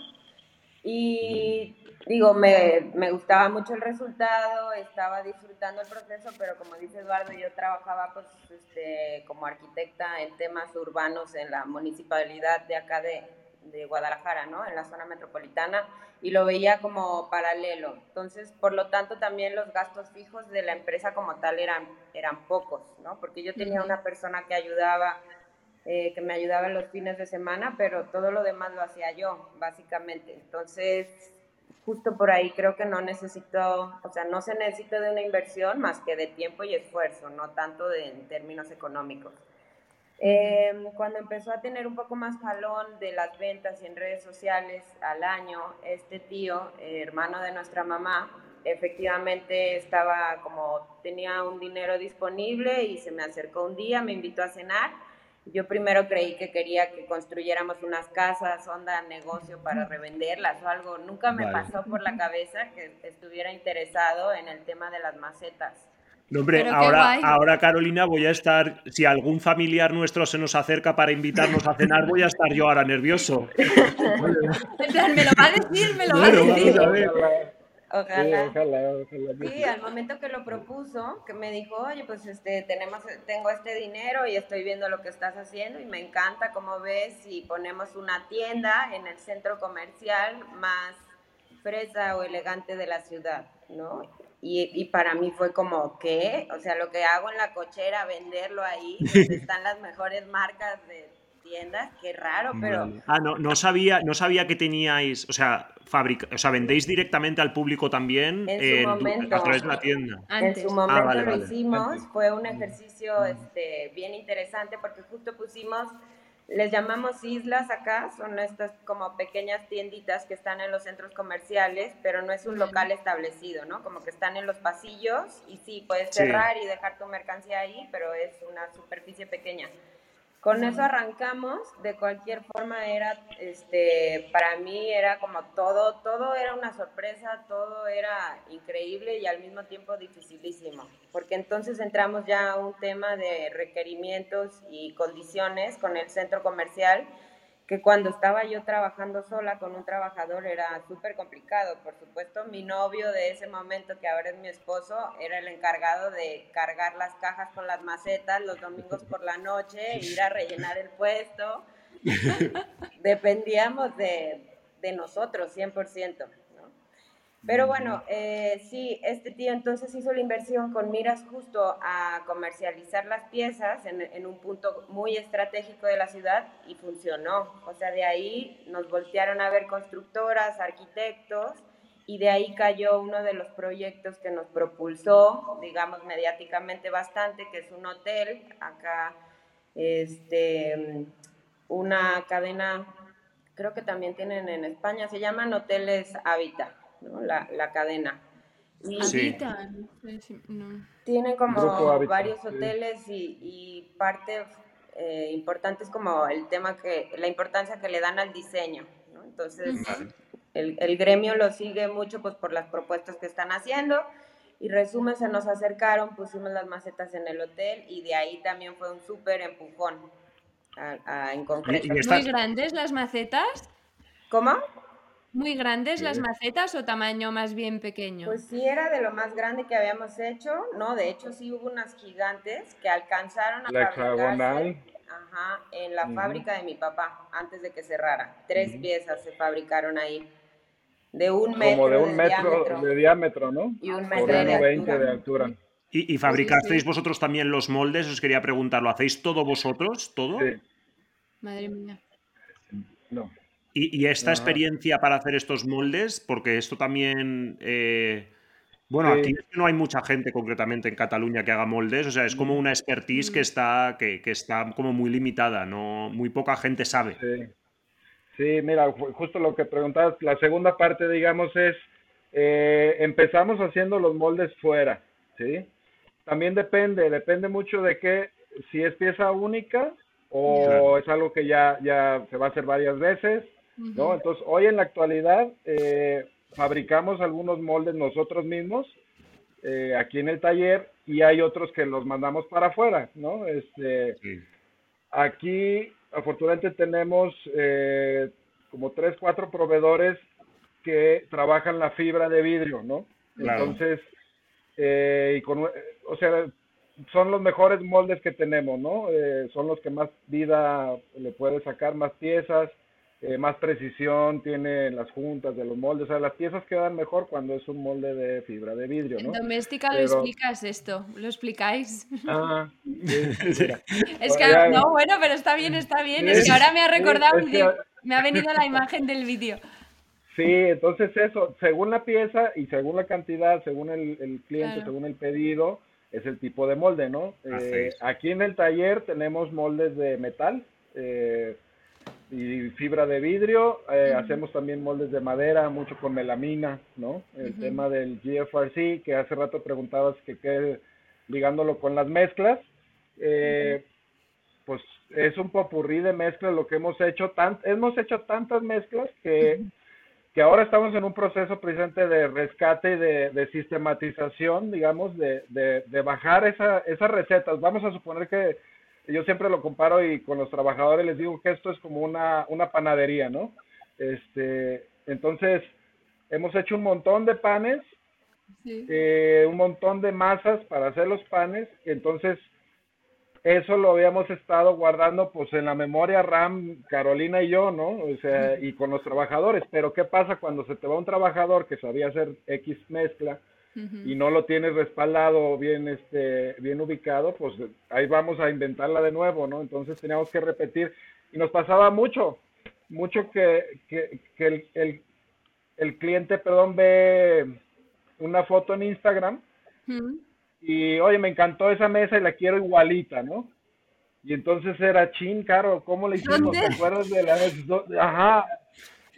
Y digo, me, me gustaba mucho el resultado, estaba disfrutando el proceso, pero como dice Eduardo, yo trabajaba pues, este, como arquitecta en temas urbanos en la municipalidad de acá de, de Guadalajara, ¿no? En la zona metropolitana y lo veía como paralelo. Entonces, por lo tanto, también los gastos fijos de la empresa como tal eran, eran pocos, ¿no? Porque yo tenía una persona que ayudaba, eh, que me ayudaba en los fines de semana, pero todo lo demás lo hacía yo, básicamente. Entonces, justo por ahí creo que no necesito, o sea, no se necesita de una inversión más que de tiempo y esfuerzo, no tanto de, en términos económicos. Eh, cuando empezó a tener un poco más jalón de las ventas y en redes sociales al año, este tío, eh, hermano de nuestra mamá, efectivamente estaba como, tenía un dinero disponible y se me acercó un día, me invitó a cenar. Yo primero creí que quería que construyéramos unas casas, onda negocio para revenderlas o algo. Nunca me vale. pasó por la cabeza que estuviera interesado en el tema de las macetas. No, hombre, ahora, ahora, Carolina, voy a estar, si algún familiar nuestro se nos acerca para invitarnos a cenar, voy a estar yo ahora nervioso. en plan, me lo va a decir, me lo bueno, va a decir. Vamos a ver. Ojalá. Sí, ojalá, ojalá. Sí, al momento que lo propuso, que me dijo, oye, pues este, tenemos, tengo este dinero y estoy viendo lo que estás haciendo y me encanta como ves si ponemos una tienda en el centro comercial más fresa o elegante de la ciudad, ¿no? Y, y para mí fue como, ¿qué? O sea, lo que hago en la cochera, venderlo ahí, donde están las mejores marcas de tiendas, qué raro, pero... Ah, no, no sabía, no sabía que teníais, o sea, fabrica, o sea, vendéis directamente al público también En momento. a través de la tienda. Antes. En su momento Ah, vale, lo vale. hicimos, fue un ejercicio este, bien interesante porque justo pusimos, les llamamos islas acá, son estas como pequeñas tienditas que están en los centros comerciales, pero no es un local establecido, ¿no? Como que están en los pasillos y sí, puedes Sí. cerrar y dejar tu mercancía ahí, pero es una superficie pequeña. Con eso arrancamos, de cualquier forma era, este, para mí era como todo, todo era una sorpresa, todo era increíble y al mismo tiempo dificilísimo, porque entonces entramos ya a un tema de requerimientos y condiciones con el centro comercial, que cuando estaba yo trabajando sola con un trabajador era súper complicado. Por supuesto, mi novio de ese momento, que ahora es mi esposo, era el encargado de cargar las cajas con las macetas los domingos por la noche, ir a rellenar el puesto. Dependíamos de, de nosotros, 100%. Pero bueno, eh, sí, este tío entonces hizo la inversión con miras justo a comercializar las piezas en, en un punto muy estratégico de la ciudad y funcionó. O sea, de ahí nos voltearon a ver constructoras, arquitectos y de ahí cayó uno de los proyectos que nos propulsó, digamos, mediáticamente bastante, que es un hotel acá, este, una cadena, creo que también tienen en España, se llaman Hoteles Habitat. ¿No? la, la cadena. Y Sí. Tiene como varios sí. hoteles y, y parte eh, importante es como el tema que, la importancia que le dan al diseño. ¿no? Entonces, el, el gremio lo sigue mucho pues por las propuestas que están haciendo. Y resumen, se nos acercaron, pusimos las macetas en el hotel y de ahí también fue un súper empujón a- a- en concreto. y esta- ¿Muy grandes las macetas? ¿Cómo? ¿Muy grandes las macetas o tamaño más bien pequeño? Pues sí, era de lo más grande que habíamos hecho, ¿no? De hecho, sí hubo unas gigantes que alcanzaron a La fabricarse. Ajá, en la fábrica de mi papá, antes de que cerrara. Tres piezas se fabricaron ahí, de un metro, Como de un metro diámetro de diámetro, ¿no? y un Por metro de 1,20 altura. de altura. ¿Y, y fabricasteis sí. vosotros también los moldes? Os quería preguntar, ¿lo hacéis todo vosotros? ¿Todo? Sí, Madre mía. no. Y, y esta experiencia para hacer estos moldes, porque esto también. eh, bueno, aquí que no hay mucha gente concretamente en Cataluña que haga moldes, o sea, es como una expertise que está, que, que está como muy limitada, no, muy poca gente sabe. Sí, sí mira, ju- justo lo que preguntabas, la segunda parte, digamos, es, eh, empezamos haciendo los moldes fuera, ¿sí? También depende, depende mucho de qué, si es pieza única o Claro. es algo que ya, ya se va a hacer varias veces, ¿no? Entonces, hoy en la actualidad eh, fabricamos algunos moldes nosotros mismos eh, aquí en el taller y hay otros que los mandamos para afuera, ¿no? Este, Sí. Aquí, afortunadamente, tenemos eh, como tres, cuatro proveedores que trabajan la fibra de vidrio, ¿no? Claro. Entonces, eh, y con, o sea, son los mejores moldes que tenemos, ¿no? Eh, son los que más vida le puede sacar, más piezas, eh, más precisión tiene las juntas de los moldes. O sea, las piezas quedan mejor cuando es un molde de fibra de vidrio, En ¿no? doméstica lo Pero- explicas esto, lo explicáis. Ah, sí, mira. Es que, Ya- no, bueno, pero está bien, está bien. Sí, Es que ahora me ha sí, recordado es que- me ha venido la imagen del vídeo. Sí, entonces eso, según la pieza y según la cantidad, según el, el cliente, Claro. según el pedido, es el tipo de molde, ¿no? Eh, aquí en el taller tenemos moldes de metal eh, y fibra de vidrio, eh, hacemos también moldes de madera, mucho con melamina, ¿no? El tema del GFRC, que hace rato preguntabas que qué, ligándolo con las mezclas, eh, pues es un popurrí de mezclas lo que hemos hecho, tan, hemos hecho tantas mezclas que que ahora estamos en un proceso precisamente de rescate y de, de sistematización, digamos, de, de, de bajar esa, esas recetas. Vamos a suponer que yo siempre lo comparo y con los trabajadores les digo que esto es como una, una panadería, ¿no? Este, entonces, hemos hecho un montón de panes, eh, un montón de masas para hacer los panes, entonces eso lo habíamos estado guardando pues en la memoria RAM, Carolina y yo, ¿no? O sea, y con los trabajadores, pero ¿qué pasa cuando se te va un trabajador que sabía hacer X mezcla y no lo tienes respaldado bien, este, bien ubicado? Pues ahí vamos a inventarla de nuevo, ¿no? Entonces teníamos que repetir y nos pasaba mucho, mucho que, que, el, el, el, cliente, perdón, ve una foto en Instagram y oye, me encantó esa mesa y la quiero igualita, ¿no? Y entonces era chin, caro, ¿cómo le hicimos? ¿Te acuerdas de la Ajá.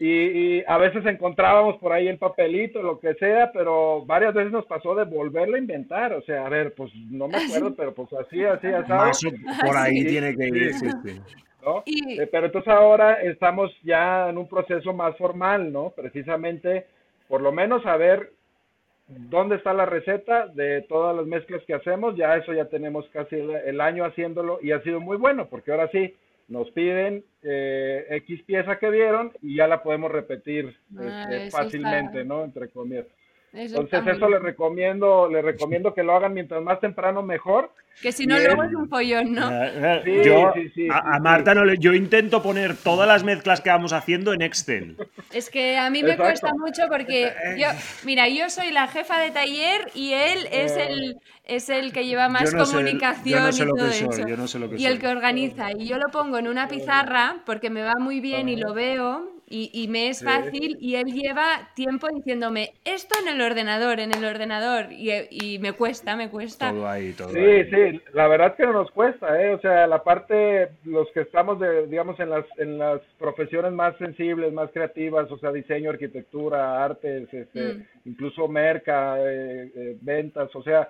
Y, y, a veces encontrábamos por ahí el papelito, lo que sea, pero varias veces nos pasó de volverlo a inventar. O sea, a ver, pues no me acuerdo, pero pues así, así, así. por ahí tiene que ir, sí, sí. ¿no? Eh, pero entonces ahora estamos ya en un proceso más formal, ¿no? Precisamente, por lo menos saber dónde está la receta de todas las mezclas que hacemos. Ya eso ya tenemos casi el, año haciéndolo y ha sido muy bueno porque ahora sí nos piden eh, X pieza que vieron y ya la podemos repetir ah, este, fácilmente, ¿no? Entre comillas. Entonces eso les recomiendo, les recomiendo que lo hagan mientras más temprano mejor. Que si no luego es un pollón, ¿no? Eh, eh, yo, a, Marta no yo intento poner todas las mezclas que vamos haciendo en Excel. Es que a mí me cuesta mucho porque yo, mira, yo soy la jefa de taller y él es el es el que lleva más comunicación y todo eso. y el que organiza. Y yo lo pongo en una pizarra porque me va muy bien y lo veo y, me es fácil y él lleva tiempo diciéndome esto en el ordenador, en el ordenador y, me cuesta, me cuesta. Todo ahí, todo sí, sí, la verdad que no nos cuesta, ¿eh? o sea, la parte, los que estamos, de, digamos, en las, en las profesiones más sensibles, más creativas, o sea, diseño, arquitectura, artes, este, mm. incluso merca, eh, eh, ventas, o sea,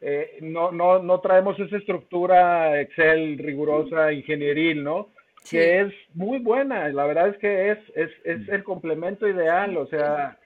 eh, no, no, no traemos esa estructura Excel rigurosa, ingenieril, ¿no? Que es muy buena, la verdad es que es, es, es el complemento ideal, o sea,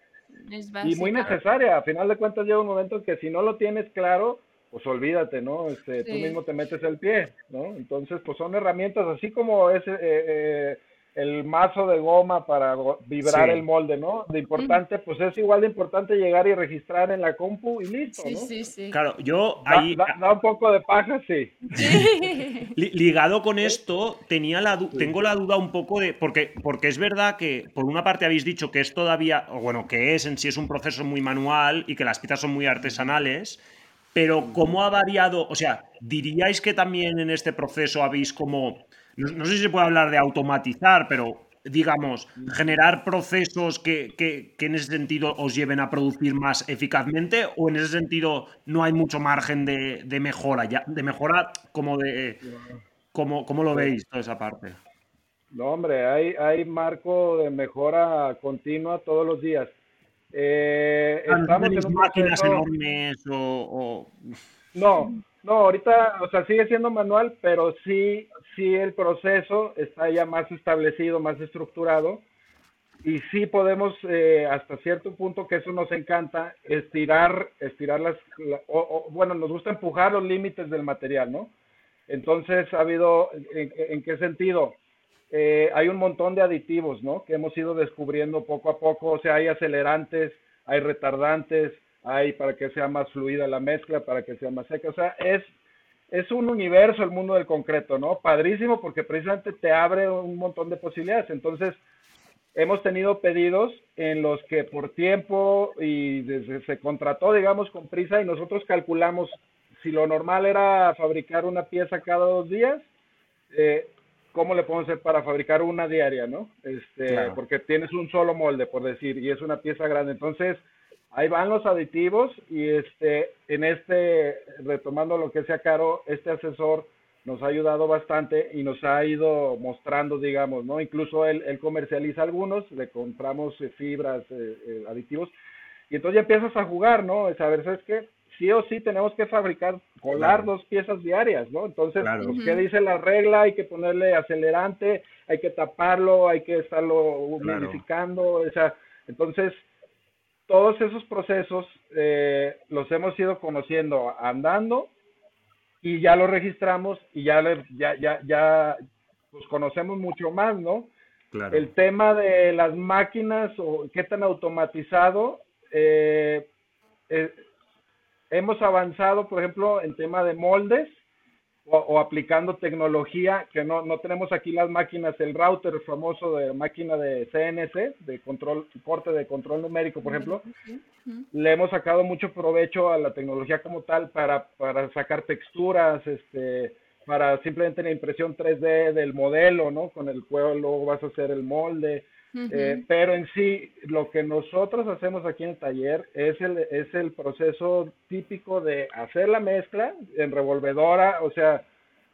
y muy necesaria, a final de cuentas llega un momento en que si no lo tienes claro, pues olvídate, ¿no? Este, Tú mismo te metes el pie, ¿no? Entonces, pues son herramientas, así como ese... Eh, eh, el mazo de goma para vibrar el molde, ¿no? De importante, pues es igual de importante llegar y registrar en la compu y listo, ¿no? Sí, sí, Claro, yo ahí... Da, un poco de paja, sí. Ligado con esto, tenía la tengo la duda un poco de... Porque, porque es verdad que, por una parte, habéis dicho que es todavía... O bueno, que es en sí es un proceso muy manual y que las piezas son muy artesanales, pero ¿cómo ha variado? O sea, ¿diríais que también en este proceso habéis como no, sé si se puede hablar de automatizar, pero digamos, generar procesos que, en ese sentido os lleven a producir más eficazmente o en ese sentido no hay mucho margen de, mejora, ya, de mejora como de... ¿Cómo, lo veis toda esa parte? No, hombre, hay, hay marco de mejora continua todos los días. Eh, ah, estamos máquinas enormes o, No, no, ahorita, o sea, sigue siendo manual, pero sí sí el proceso está ya más establecido, más estructurado y sí podemos eh, hasta cierto punto que eso nos encanta estirar, estirar las, o, bueno, nos gusta empujar los límites del material, ¿no? Entonces ha habido, ¿en, qué sentido? Eh, hay un montón de aditivos, ¿no? Que hemos ido descubriendo poco a poco, o sea, hay acelerantes, hay retardantes, hay para que sea más fluida la mezcla, para que sea más seca, o sea, es es un universo el mundo del concreto, ¿no? Padrísimo porque precisamente te abre un montón de posibilidades. Entonces, hemos tenido pedidos en los que por tiempo y desde se contrató, digamos, con prisa y nosotros calculamos si lo normal era fabricar una pieza cada dos días, eh, ¿cómo le podemos hacer para fabricar una diaria, no? Este, Porque tienes un solo molde, por decir, y es una pieza grande. Entonces, ahí van los aditivos y este, en este, retomando lo que sea caro, este asesor nos ha ayudado bastante y nos ha ido mostrando, digamos, ¿no? Incluso él, él comercializa algunos, le compramos eh, fibras, eh, eh, aditivos, y entonces ya empiezas a jugar, ¿no? Es a ver, ¿sabes qué? Sí o sí tenemos que fabricar, colar dos piezas diarias, ¿no? Entonces, pues, ¿qué dice la regla? Hay que ponerle acelerante, hay que taparlo, hay que estarlo humidificando, o sea, entonces todos esos procesos eh, los hemos ido conociendo andando y ya los registramos y ya, ya, ya, ya pues conocemos mucho más, ¿no? El tema de las máquinas o qué tan automatizado, eh, eh, hemos avanzado, por ejemplo, en tema de moldes o, aplicando tecnología, que no, no tenemos aquí las máquinas, el router famoso de máquina de CNC, de control, corte de control numérico, por ejemplo, le hemos sacado mucho provecho a la tecnología como tal para, para sacar texturas, este, para simplemente la impresión 3D del modelo, ¿no? Con el cual luego vas a hacer el molde. Eh, pero en sí, lo que nosotros hacemos aquí en el taller es el, es el proceso típico de hacer la mezcla en revolvedora, o sea,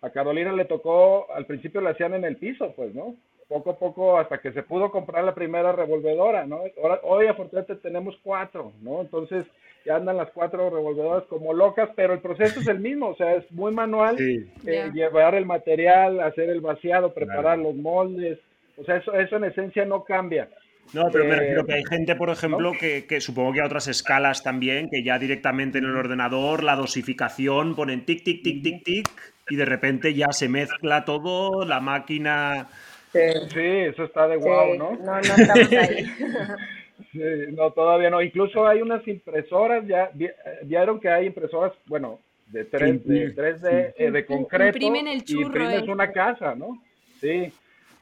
a Carolina le tocó, al principio la hacían en el piso, pues, ¿no? Poco a poco hasta que se pudo comprar la primera revolvedora, ¿no? Ahora, hoy afortunadamente tenemos cuatro, ¿no? Entonces, ya andan las cuatro revolvedoras como locas, pero el proceso es el mismo, o sea, es muy manual, eh, llevar el material, hacer el vaciado, preparar los moldes, o sea, eso, eso en esencia no cambia. No, pero me eh, refiero que hay gente, por ejemplo, que, que, supongo que a otras escalas también, que ya directamente en el ordenador la dosificación ponen tic, tic, tic, tic, tic, y de repente ya se mezcla todo, la máquina... Sí, eso está de wow, ¿no? No, no estamos ahí. no, todavía no. Incluso hay unas impresoras, ya vieron que hay impresoras, bueno, de, 3, de 3D, eh, de concreto. Imprimen el churro. Y imprimes una casa, ¿no? Sí.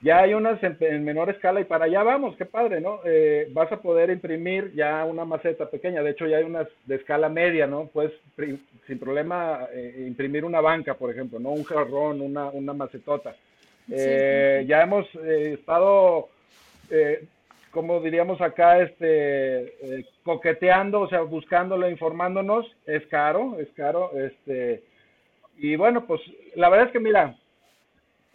Ya hay unas en, menor escala y para allá vamos, qué padre, ¿no? Eh, vas a poder imprimir ya una maceta pequeña, de hecho ya hay unas de escala media, ¿no? Puedes sin problema eh, imprimir una banca, por ejemplo, ¿no? Un jarrón, una, una macetota. Ya hemos estado como diríamos acá, este, eh, coqueteando, o sea, buscándolo, informándonos, es caro, es caro, este, y bueno, pues la verdad es que mira,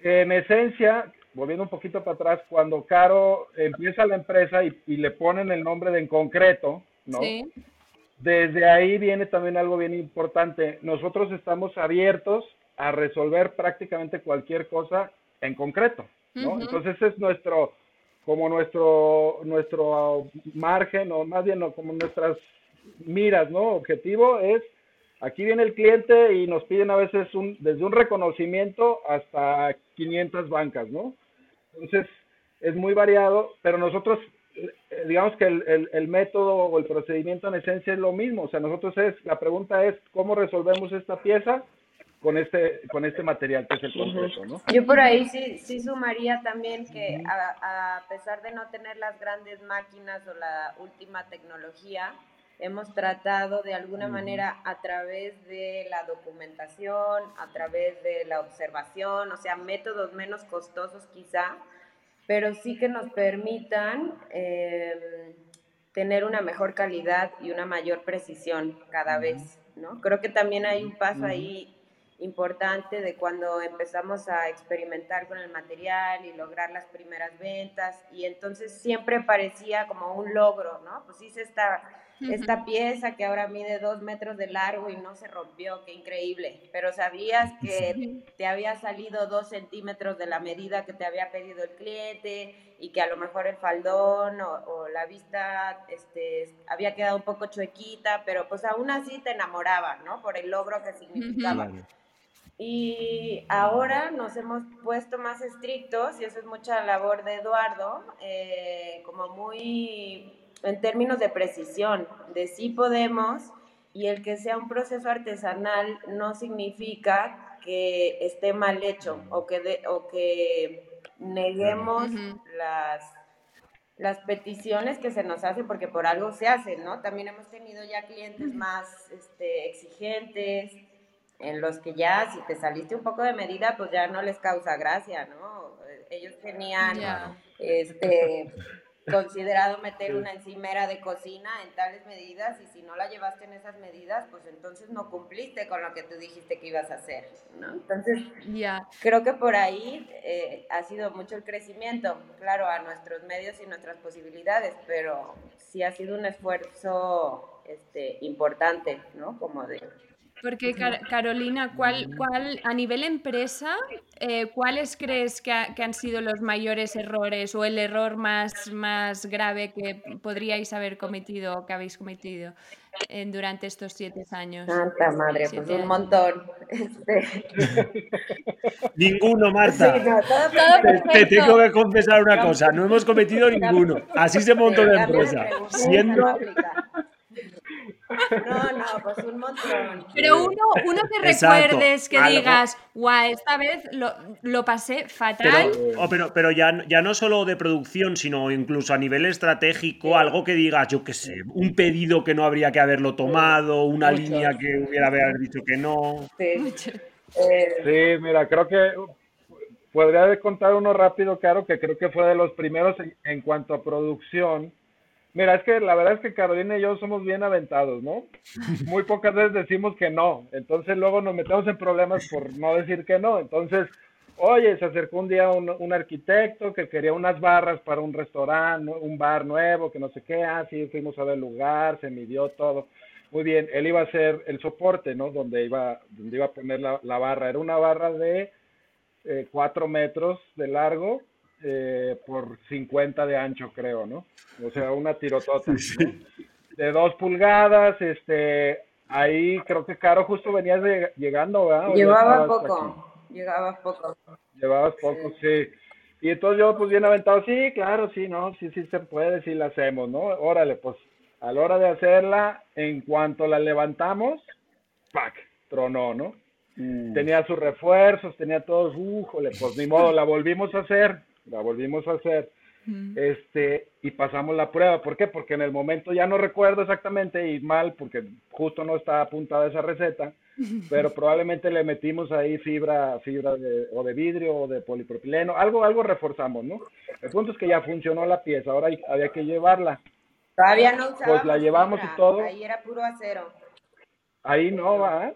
en esencia, volviendo un poquito para atrás, cuando Caro empieza la empresa y, le ponen el nombre de en concreto, ¿no? Desde ahí viene también algo bien importante. Nosotros estamos abiertos a resolver prácticamente cualquier cosa en concreto, ¿no? Entonces ese es nuestro, como nuestro, nuestro margen, o más bien como nuestras miras, ¿no? Objetivo es, aquí viene el cliente y nos piden a veces un, desde un reconocimiento hasta 500 bancas, ¿no? Entonces, es muy variado, pero nosotros, eh, digamos que el, el, método o el procedimiento en esencia es lo mismo, o sea, nosotros es, la pregunta es, ¿cómo resolvemos esta pieza? con este, con este material que es el concreto, ¿no? Yo por ahí sí, sí sumaría también que a, a, pesar de no tener las grandes máquinas o la última tecnología, hemos tratado de alguna manera a través de la documentación, a través de la observación, o sea, métodos menos costosos quizá, pero sí que nos permitan eh, tener una mejor calidad y una mayor precisión cada vez, ¿no? Creo que también hay un paso ahí importante de cuando empezamos a experimentar con el material y lograr las primeras ventas y entonces siempre parecía como un logro, ¿no? Pues hice esta, esta pieza que ahora mide dos metros de largo y no se rompió, qué increíble, pero sabías que te había salido dos centímetros de la medida que te había pedido el cliente y que a lo mejor el faldón o, la vista este, había quedado un poco chuequita, pero pues aún así te enamoraba, ¿no? Por el logro que significaba. Y ahora nos hemos puesto más estrictos, y eso es mucha labor de Eduardo, eh, como muy en términos de precisión, de sí podemos, y el que sea un proceso artesanal no significa que esté mal hecho o que, o que neguemos las, las peticiones que se nos hacen porque por algo se hacen, ¿no? También hemos tenido ya clientes más este, exigentes, en los que ya si te saliste un poco de medida, pues ya no les causa gracia, ¿no? Ellos tenían este considerado meter una encimera de cocina en tales medidas y si no la llevaste en esas medidas, pues entonces no cumpliste con lo que tú dijiste que ibas a hacer, ¿no? Entonces, creo que por ahí eh, ha sido mucho el crecimiento, claro, a nuestros medios y nuestras posibilidades, pero sí ha sido un esfuerzo este, importante, ¿no? Como de Porque Carolina, ¿cuál, cuál, a nivel empresa, eh, ¿cuáles crees que, han sido los mayores errores o el error más, más grave que podríais haber cometido o que habéis cometido en, durante estos siete años? Santa madre, pues un montón. Este. Ninguno, Marta. te, tengo que confesar una cosa, no hemos cometido ninguno. Así se montó la empresa. Siendo... No, no, pues un montón. Pero uno, uno que recuerdes, que digas, guau, esta vez lo, lo pasé fatal. Pero, oh, pero, pero, ya, ya no solo de producción, sino incluso a nivel estratégico, algo que digas, yo qué sé, un pedido que no habría que haberlo tomado, una línea que hubiera haber dicho que no. Sí. sí, mira, creo que podría contar uno rápido, claro, que creo que fue de los primeros en cuanto a producción Mira, es que la verdad es que Carolina y yo somos bien aventados, ¿no? Muy pocas veces decimos que no, entonces luego nos metemos en problemas por no decir que no. Entonces, oye, se acercó un día un, arquitecto que quería unas barras para un restaurante, un bar nuevo, que no sé qué, así ah, fuimos a ver el lugar, se midió todo. Muy bien, él iba a hacer el soporte, ¿no? Donde iba, donde iba a poner la, barra. Era una barra de eh, cuatro metros de largo eh, por 50 de ancho, creo, ¿no? O sea, una tirotota, De dos pulgadas, este, ahí creo que Caro justo venías llegando, ¿verdad? Llevaba poco, llegabas poco. Llevabas poco, sí. Y entonces yo, pues bien aventado, sí, claro, sí, no, sí, sí se puede, sí la hacemos, ¿no? Órale, pues a la hora de hacerla, en cuanto la levantamos, ¡pac! Tronó, ¿no? Mm. Tenía sus refuerzos, tenía todos, ¡újole! Pues ni modo, la volvimos a hacer la volvimos a hacer, este, y pasamos la prueba. ¿Por qué? Porque en el momento ya no recuerdo exactamente y mal, porque justo no está apuntada esa receta, pero probablemente le metimos ahí fibra, fibra de, o de vidrio o de polipropileno, algo, algo reforzamos, ¿no? El punto es que ya funcionó la pieza, ahora había que llevarla. Todavía no Pues la llevamos y todo. Ahí era puro acero. Ahí no va, ¿eh?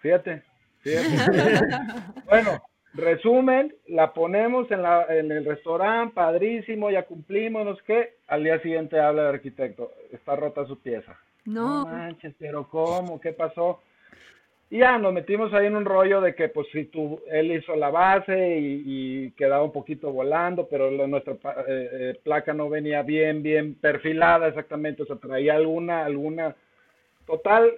Fíjate, fíjate. bueno, Resumen, la ponemos en, la, en el restaurante, padrísimo, ya cumplimos, no sé qué. Al día siguiente habla el arquitecto, está rota su pieza. No. manches, pero ¿cómo? ¿Qué pasó? Y ya nos metimos ahí en un rollo de que, pues, si tú, él hizo la base y, quedaba un poquito volando, pero nuestra eh, eh, placa no venía bien, bien perfilada exactamente, o sea, traía alguna, alguna. Total,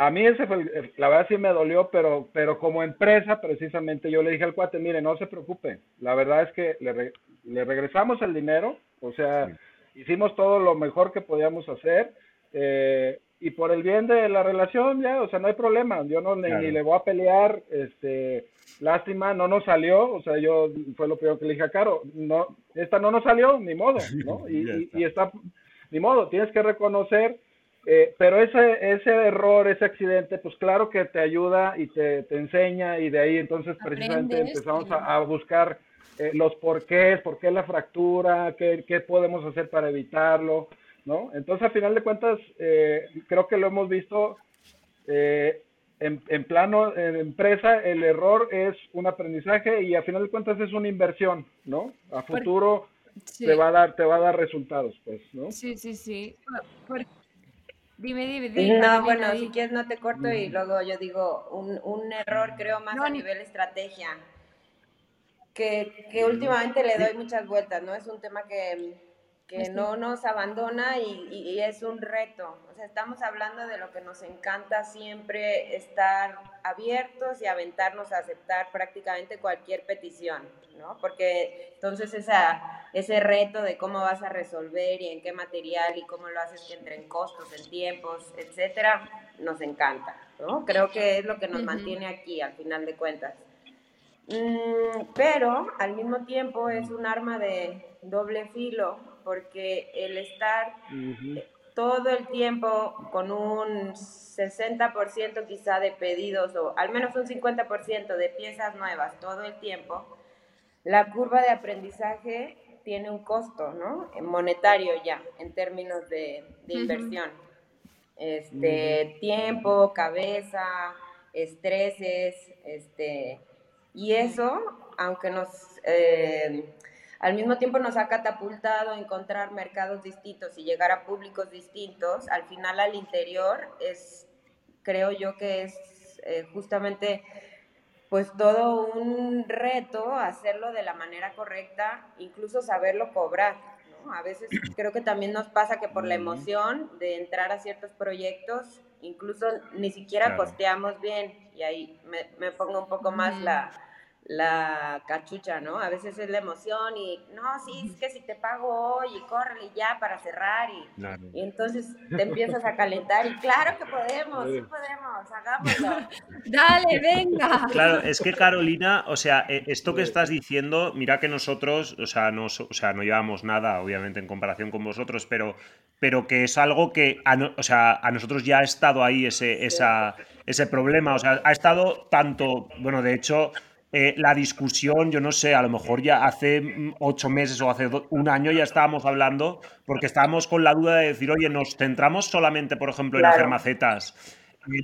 a mí ese fue, la verdad sí me dolió, pero, pero como empresa, precisamente yo le dije al cuate, mire, no se preocupe, la verdad es que le, le regresamos el dinero, o sea, hicimos todo lo mejor que podíamos hacer, eh, y por el bien de la relación, ya, o sea, no hay problema, yo no ni, le voy a pelear, este, lástima, no nos salió, o sea, yo fue lo primero que le dije a Caro, no, esta no nos salió, ni modo, ¿no? y, y está, ni modo, tienes que reconocer eh, pero ese, ese error, ese accidente, pues claro que te ayuda y te, te enseña y de ahí entonces precisamente empezamos a, buscar eh, los porqués, por qué la fractura, qué, qué, podemos hacer para evitarlo, ¿no? Entonces, a final de cuentas, eh, creo que lo hemos visto en, en, plano, en empresa, el error es un aprendizaje y a final de cuentas es una inversión, ¿no? A futuro te va a dar, te va a dar resultados, pues, ¿no? Sí, sí, sí. Dime, dime, dime. No, bueno, si quieres no te corto y luego yo digo un, un error creo más a nivel estrategia, que, que últimamente le doy muchas vueltas, ¿no? Es un tema que que no nos abandona y, es un reto. O sea, estamos hablando de lo que nos encanta siempre, estar abiertos y aventarnos a aceptar prácticamente cualquier petición, ¿no? Porque entonces esa, ese reto de cómo vas a resolver y en qué material y cómo lo haces que entre en costos, en tiempos, etcétera, nos encanta, ¿no? Creo que es lo que nos mantiene aquí al final de cuentas. Mm, pero al mismo tiempo es un arma de doble filo porque el estar todo el tiempo con un 60% quizá de pedidos o al menos un 50% de piezas nuevas todo el tiempo, la curva de aprendizaje tiene un costo, ¿no? Monetario ya, en términos de, inversión. Este, tiempo, cabeza, estreses, este, y eso, aunque nos eh, al mismo tiempo nos ha catapultado a encontrar mercados distintos y llegar a públicos distintos. Al final, al interior, es creo yo que es eh, justamente pues todo un reto hacerlo de la manera correcta, incluso saberlo cobrar. ¿no? A veces creo que también nos pasa que por la emoción de entrar a ciertos proyectos, incluso ni siquiera costeamos bien y ahí me, me pongo un poco más la la cachucha, ¿no? A veces es la emoción y, no, sí, es que si te pago hoy y córrele ya para cerrar y, entonces te empiezas a calentar y claro que podemos, sí podemos, hagámoslo. Dale, venga. Claro, es que Carolina, o sea, eh, esto que estás diciendo, mira que nosotros, o sea, no, o sea, no llevamos nada, obviamente, en comparación con vosotros, pero, pero que es algo que, a o sea, a nosotros ya ha estado ahí ese, esa, ese problema, o sea, ha estado tanto, bueno, de hecho eh, la discusión, yo no sé, a lo mejor ya hace mm, ocho meses o hace un año ya estábamos hablando, porque estábamos con la duda de decir, oye, nos centramos solamente, por ejemplo, en hacer macetas.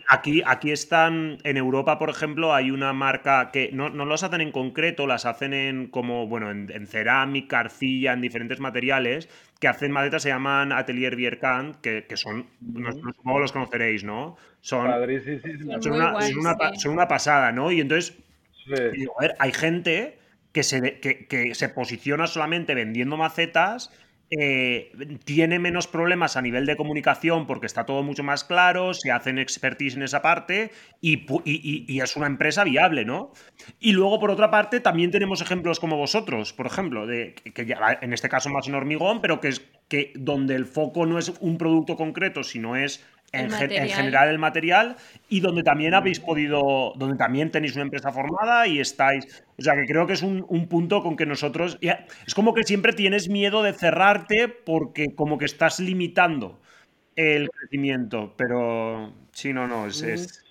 Aquí, aquí están, en Europa, por ejemplo, hay una marca que no, no las hacen en concreto, las hacen en como, bueno, en, cerámica, arcilla, en diferentes materiales, que hacen macetas, se llaman Atelier Bierkant, que, que son, no, supongo los conoceréis, ¿no? Son, son, una, son una pasada, ¿no? Y entonces hay gente que se, que, se posiciona solamente vendiendo macetas eh, tiene menos problemas a nivel de comunicación porque está todo mucho más claro, se hacen expertise en esa parte y, es una empresa viable, ¿no? Y luego, por otra parte, también tenemos ejemplos como vosotros, por ejemplo, de que ya, en este caso más en hormigón, pero que que donde el foco no es un producto concreto, sino es en, general el material y donde también habéis podido, donde también tenéis una empresa formada y estáis, o sea que creo que es un, punto con que nosotros, es como que siempre tienes miedo de cerrarte porque como que estás limitando el crecimiento, pero sí, no, no, es...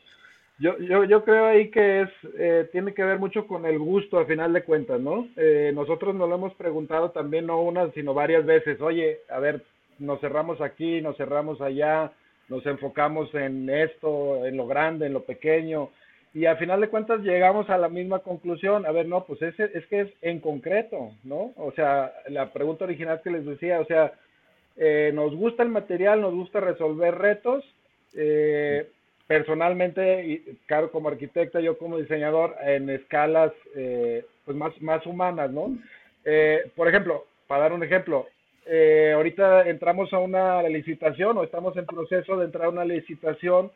Yo, yo, yo, creo ahí que es eh, tiene que ver mucho con el gusto al final de cuentas, ¿no? Eh, nosotros nos lo hemos preguntado también no una, sino varias veces, oye, a ver, nos cerramos aquí, nos cerramos allá, nos enfocamos en esto, en lo grande, en lo pequeño, y al final de cuentas llegamos a la misma conclusión, a ver, no, pues ese, es que es en concreto, ¿no? O sea, la pregunta original que les decía, o sea, eh, nos gusta el material, nos gusta resolver retos, eh, personalmente, y, claro, como arquitecta, yo como diseñador, en escalas eh, pues más, más humanas, ¿no? por ejemplo, para dar un ejemplo, eh, ahorita entramos a una licitación o estamos en proceso de entrar a una licitación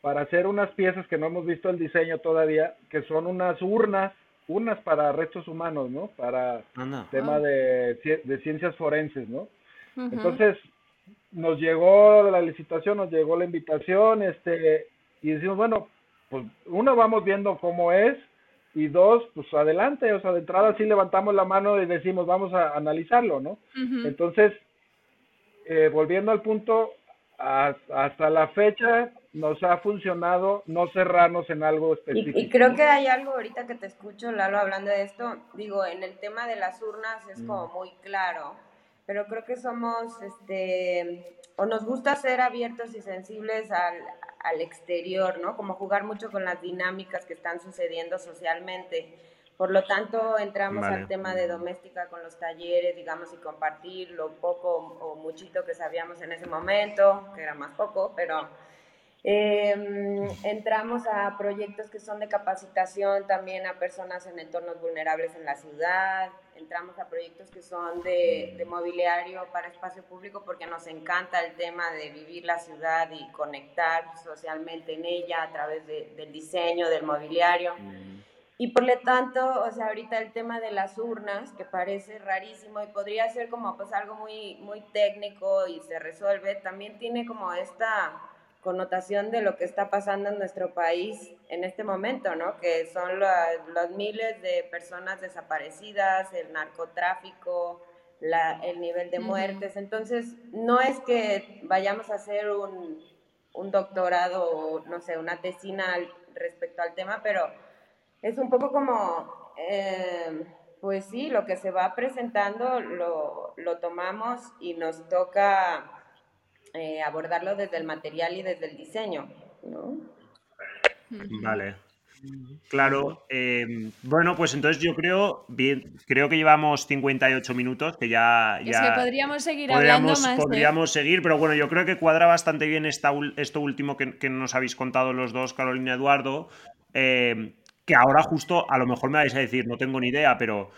para hacer unas piezas que no hemos visto el diseño todavía, que son unas urnas, urnas para restos humanos, ¿no? Para tema ah. de, de, ciencias forenses, ¿no? Entonces, nos llegó la licitación, nos llegó la invitación, este, y decimos, bueno, pues uno vamos viendo cómo es, y dos, pues adelante, o sea, de entrada sí levantamos la mano y decimos, vamos a analizarlo, ¿no? Entonces, eh, volviendo al punto, hasta la fecha nos ha funcionado no cerrarnos en algo específico. Y, creo que hay algo ahorita que te escucho, Lalo, hablando de esto, digo, en el tema de las urnas es como mm. muy claro, pero creo que somos, este, o nos gusta ser abiertos y sensibles al, al exterior, ¿no? Como jugar mucho con las dinámicas que están sucediendo socialmente. Por lo tanto, entramos al tema de doméstica con los talleres, digamos, y compartir lo poco o muchito que sabíamos en ese momento, que era más poco, pero Em, entramos a proyectos que son de capacitación también a personas en entornos vulnerables en la ciudad, entramos a proyectos que son de, mobiliario para espacio público porque nos encanta el tema de vivir la ciudad y conectar socialmente en ella a través del diseño, del mobiliario. Y por lo tanto, o sea, ahorita el tema de las urnas, que parece rarísimo y podría ser como pues algo muy, muy técnico y se resuelve, también tiene como esta connotación de lo que está pasando en nuestro país en este momento, ¿no? Que son los miles de personas desaparecidas, el narcotráfico, la, el nivel de muertes. Entonces, no es que vayamos a hacer un, un doctorado o, no sé, una tesina respecto al tema, pero es un poco como, eh, pues sí, lo que se va presentando lo, lo tomamos y nos toca eh, abordarlo desde el material y desde el diseño, ¿no? Vale. Claro, em, bueno, pues entonces yo creo, bien, creo que llevamos 58 minutos, que ya... ya es que podríamos seguir hablando más. ¿eh? Podríamos seguir, pero bueno, yo creo que cuadra bastante bien esta, esto último que, nos habéis contado los dos, Carolina y Eduardo, em, que ahora justo a lo mejor me vais a decir, no tengo ni idea, pero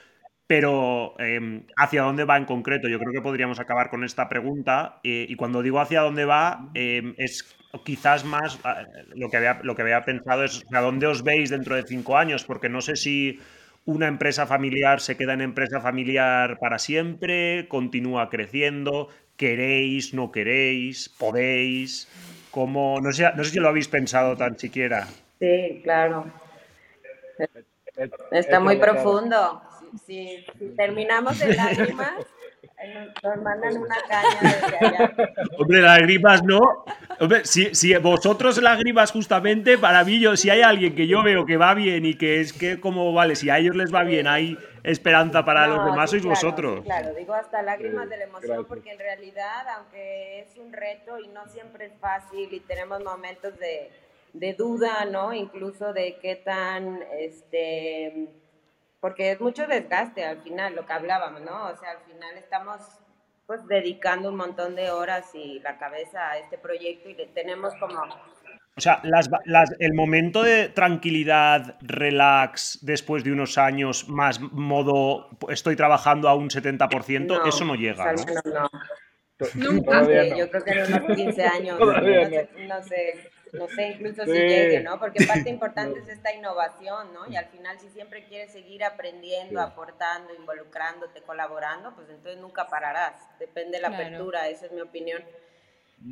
pero em, hacia dónde va en concreto. Yo creo que podríamos acabar con esta pregunta. Eh, y cuando digo hacia dónde va, em, es quizás más ah, lo que, había, lo que había pensado es a dónde os veis dentro de cinco años, porque no sé si una empresa familiar se queda en empresa familiar para siempre, continúa creciendo, queréis, no queréis, podéis, como no sé, no sé si lo habéis pensado tan siquiera. Sí, claro. Está muy profundo si, terminamos en lágrimas, nos mandan una caña desde allá. Hombre, lágrimas no. Hombre, si, si vosotros lágrimas justamente, para mí, yo, si hay alguien que yo veo que va bien y que es que como, vale, si a ellos les va bien, hay esperanza para los demás, sois vosotros. claro, digo hasta lágrimas de la emoción, porque en realidad, aunque es un reto y no siempre es fácil y tenemos momentos de, de duda, ¿no? Incluso de qué tan, este porque es mucho desgaste al final, lo que hablábamos, ¿no? O sea, al final estamos pues dedicando un montón de horas y la cabeza a este proyecto y le tenemos como... O sea, el momento de tranquilidad, relax, después de unos años, más modo, estoy trabajando a un 70%, eso no llega, ¿no? no, Nunca. Yo creo que en unos 15 años, no sé no sé incluso si llegue, ¿no? Porque parte importante es esta innovación, ¿no? Y al final si siempre quieres seguir aprendiendo, aportando, involucrándote, colaborando, pues entonces nunca pararás. Depende de la apertura, esa es mi opinión.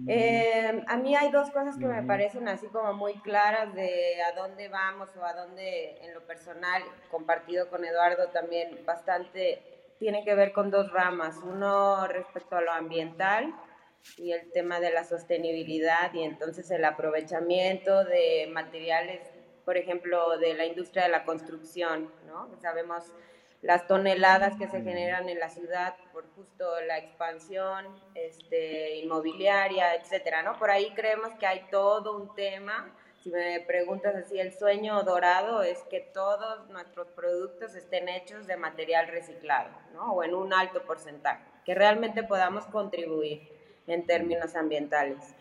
Eh, a mí hay dos cosas que me parecen así como muy claras de a dónde vamos o a dónde en lo personal, compartido con Eduardo también bastante, tiene que ver con dos ramas. Uno respecto a lo ambiental, y el tema de la sostenibilidad y entonces el aprovechamiento de materiales, por ejemplo, de la industria de la construcción, ¿no? Sabemos las toneladas que se generan en la ciudad por justo la expansión este, inmobiliaria, etcétera, ¿no? Por ahí creemos que hay todo un tema. Si me preguntas así, el sueño dorado es que todos nuestros productos estén hechos de material reciclado, ¿no? O en un alto porcentaje, que realmente podamos contribuir en términos ambientales.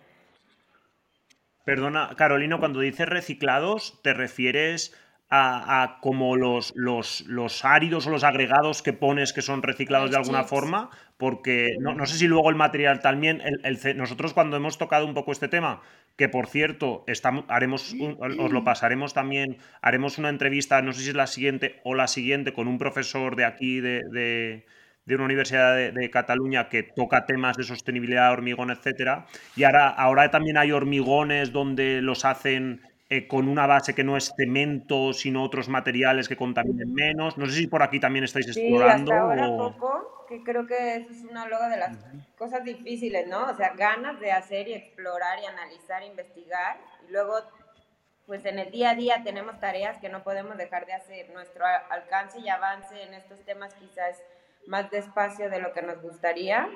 Perdona, Carolina, cuando dices reciclados, ¿te refieres a, como los, los, los, áridos o los agregados que pones que son reciclados de alguna forma? Porque no, sé si luego el material también, el, nosotros cuando hemos tocado un poco este tema, que por cierto, estamos, haremos os lo pasaremos también, haremos una entrevista, no sé si es la siguiente o la siguiente, con un profesor de aquí de de una universidad de, Cataluña que toca temas de sostenibilidad, hormigón, etcétera. Y ahora, ahora también hay hormigones donde los hacen eh, con una base que no es cemento, sino otros materiales que contaminen menos. No sé si por aquí también estáis explorando. Hasta ahora poco, que creo que eso es una de las cosas difíciles, ¿no? O sea, ganas de hacer y explorar y analizar, investigar. Y luego, pues en el día a día tenemos tareas que no podemos dejar de hacer. Nuestro alcance y avance en estos temas quizás más despacio de lo que nos gustaría,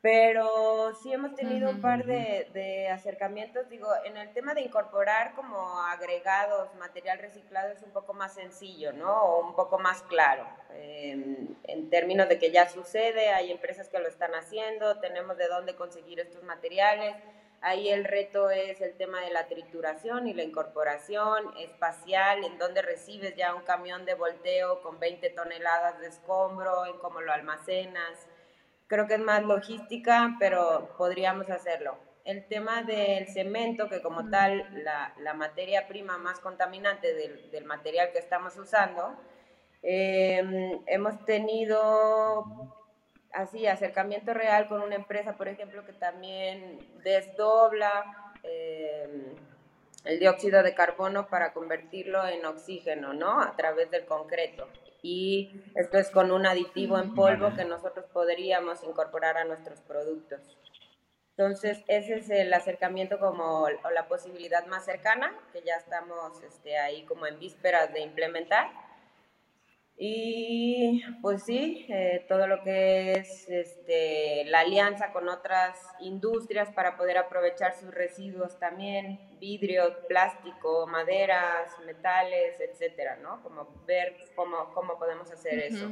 pero sí hemos tenido un par de, acercamientos, digo, en el tema de incorporar como agregados, material reciclado es un poco más sencillo, ¿no? O un poco más claro, en, en términos de que ya sucede, hay empresas que lo están haciendo, tenemos de dónde conseguir estos materiales, Ahí el reto es el tema de la trituración y la incorporación espacial, en donde recibes ya un camión de volteo con 20 toneladas de escombro, en cómo lo almacenas. Creo que es más logística, pero podríamos hacerlo. El tema del cemento, que como tal, la, materia prima más contaminante del, material que estamos usando, eh, hemos tenido así, acercamiento real con una empresa, por ejemplo, que también desdobla eh, el dióxido de carbono para convertirlo en oxígeno, ¿no? A través del concreto. Y esto es con un aditivo en polvo que nosotros podríamos incorporar a nuestros productos. Entonces, ese es el acercamiento como, o la posibilidad más cercana, que ya estamos este, ahí como en vísperas de implementar Y pues sí, eh, todo lo que es este, la alianza con otras industrias para poder aprovechar sus residuos también, vidrio, plástico, maderas, metales, etcétera, ¿no? Como ver cómo, cómo podemos hacer eso.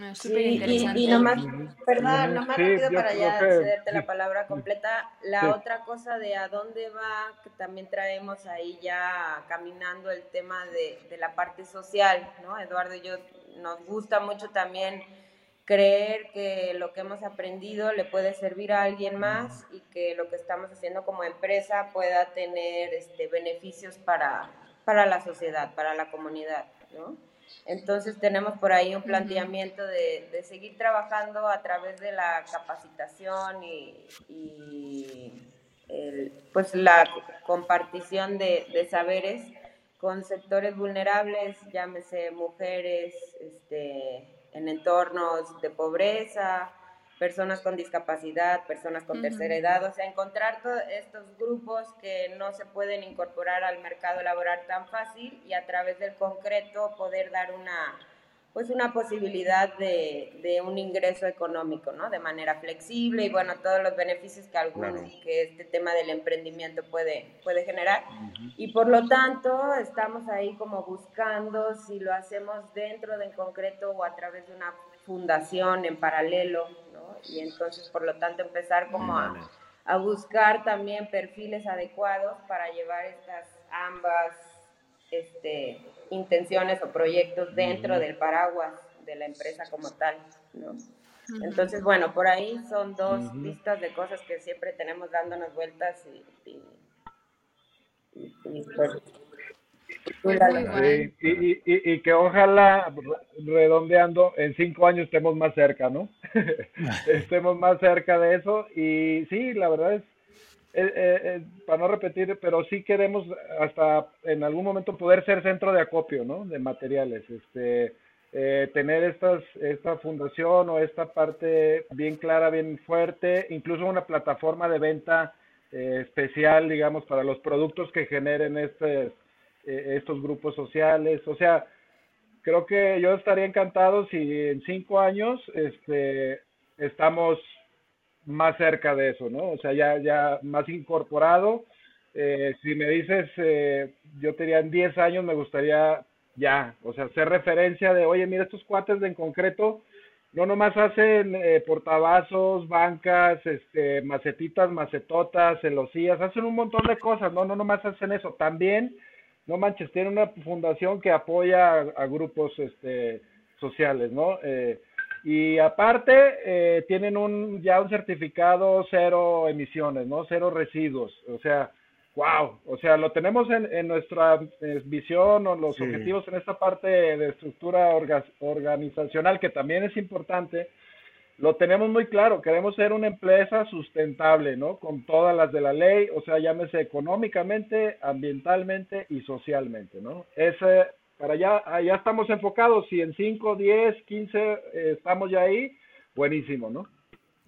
Ah, súper interesante. Y, nomás, perdón, nomás rápido para ya cederte la palabra completa. La otra cosa de a dónde va, que también traemos ahí ya caminando el tema de, de la parte social, ¿no? Eduardo y yo nos gusta mucho también creer que lo que hemos aprendido le puede servir a alguien más y que lo que estamos haciendo como empresa pueda tener este, beneficios para, para la sociedad, para la comunidad, ¿no? Entonces tenemos por ahí un planteamiento de, de seguir trabajando a través de la capacitación y, y el, pues la compartición de, de, saberes con sectores vulnerables, llámese mujeres este, en entornos de pobreza, personas con discapacidad, personas con tercera edad, o sea, encontrar todos estos grupos que no se pueden incorporar al mercado laboral tan fácil y a través del concreto poder dar una pues una posibilidad de, de un ingreso económico, ¿no? De manera flexible y bueno, todos los beneficios que algún, que este tema del emprendimiento puede, puede generar. Y por lo tanto, estamos ahí como buscando si lo hacemos dentro de en concreto o a través de una fundación en paralelo, ¿no? Y entonces, por lo tanto, empezar como a, a buscar también perfiles adecuados para llevar estas ambas este, intenciones o proyectos dentro del paraguas de la empresa como tal, ¿no? Entonces, bueno, por ahí son dos listas de cosas que siempre tenemos dándonos vueltas y, y, y, pues, y, y, que ojalá, redondeando, en cinco años estemos más cerca, ¿no? estemos más cerca de eso. Y sí, la verdad es, eh, eh, eh, para no repetir, pero sí queremos hasta en algún momento poder ser centro de acopio, ¿no? De materiales. Este, tener estas, esta fundación o esta parte bien clara, bien fuerte, incluso una plataforma de venta especial, digamos, para los productos que generen este eh, estos grupos sociales. O sea, creo que yo estaría encantado si en cinco años este, estamos más cerca de eso, ¿no? O sea, ya, ya más incorporado. Eh, si me dices, eh, yo te en 10 años me gustaría ya, o sea, hacer referencia de, oye, mira, estos cuates de en concreto no nomás hacen eh, portavasos, bancas, este, macetitas, macetotas, celosías, hacen un montón de cosas, no, no nomás hacen eso, también no manches, tiene una fundación que apoya a, grupos este, sociales, ¿no? Eh, y aparte, eh, tienen un, ya un certificado cero emisiones, ¿no? Cero residuos. O sea, wow. O sea, lo tenemos en, en nuestra eh, visión o los objetivos en esta parte de estructura organizacional, que también es importante lo tenemos muy claro, queremos ser una empresa sustentable, ¿no? Con todas las de la ley, o sea, llámese económicamente, ambientalmente y socialmente, ¿no? Ese, para allá, allá estamos enfocados, si en 5, 10, 15 estamos ya ahí, buenísimo, ¿no?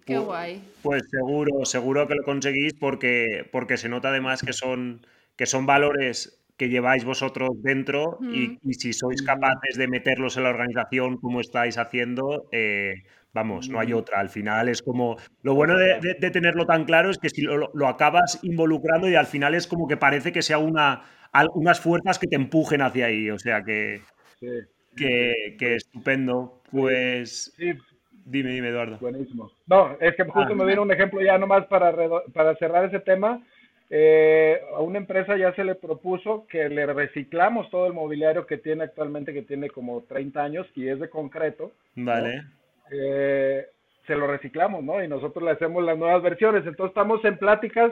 Qué guay. Pues seguro, seguro que lo conseguís porque, porque se nota además que son, que son valores que lleváis vosotros dentro y, y, si sois capaces de meterlos en la organización como estáis haciendo, eh, Vamos, no hay otra. Al final es como. Lo bueno de, tenerlo tan claro es que si lo, acabas involucrando y al final es como que parece que sea una, unas fuerzas que te empujen hacia ahí. O sea que. Que, estupendo. Pues. Dime, dime, Eduardo. Buenísimo. No, es que justo ah. me viene un ejemplo ya nomás para, para cerrar ese tema. Eh, a una empresa ya se le propuso que le reciclamos todo el mobiliario que tiene actualmente, que tiene como 30 años y es de concreto. Vale eh, se lo reciclamos, ¿no? Y nosotros le hacemos las nuevas versiones. Entonces estamos en pláticas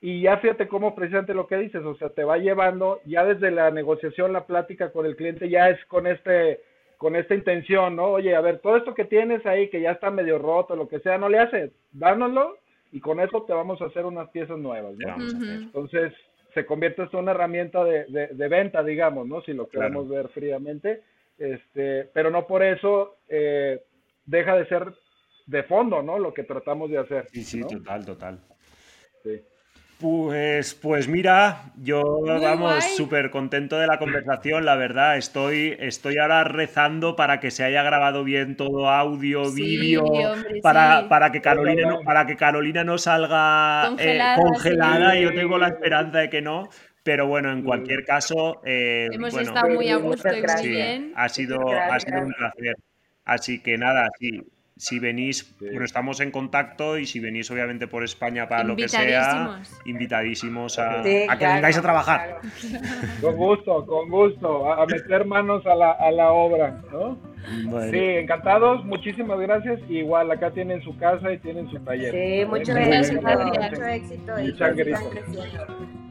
y ya fíjate cómo precisamente lo que dices, o sea, te va llevando, ya desde la negociación, la plática con el cliente, ya es con este con esta intención, ¿no? Oye, a ver, todo esto que tienes ahí, que ya está medio roto, lo que sea, no le haces, dánoslo y con eso te vamos a hacer unas piezas nuevas, ¿no? Entonces, se convierte esto en una herramienta de, de, venta, digamos, ¿no? Si lo queremos ver fríamente, este, pero no por eso eh, deja de ser de fondo, ¿no? Lo que tratamos de hacer. Sí, sí, total, total. Sí. Pues, pues mira, yo vamos súper contento de la conversación, la verdad. Estoy, estoy ahora rezando para que se haya grabado bien todo audio, vídeo, para, para, que Carolina no, para que Carolina no salga congelada. Eh, yo tengo la esperanza de que no. Pero bueno, en cualquier caso. Eh, Hemos estado muy a gusto y muy bien. Ha sido, ha sido un placer. Así que nada, sí, si venís, bueno, estamos en contacto y si venís obviamente por España para lo que sea, invitadísimos a, que vengáis a trabajar. Con gusto, con gusto, a, meter manos a la, a la obra, ¿no? Sí, encantados, muchísimas gracias. Igual acá tienen su casa y tienen su taller. Sí, muchas gracias, mucho éxito. Muchas gracias.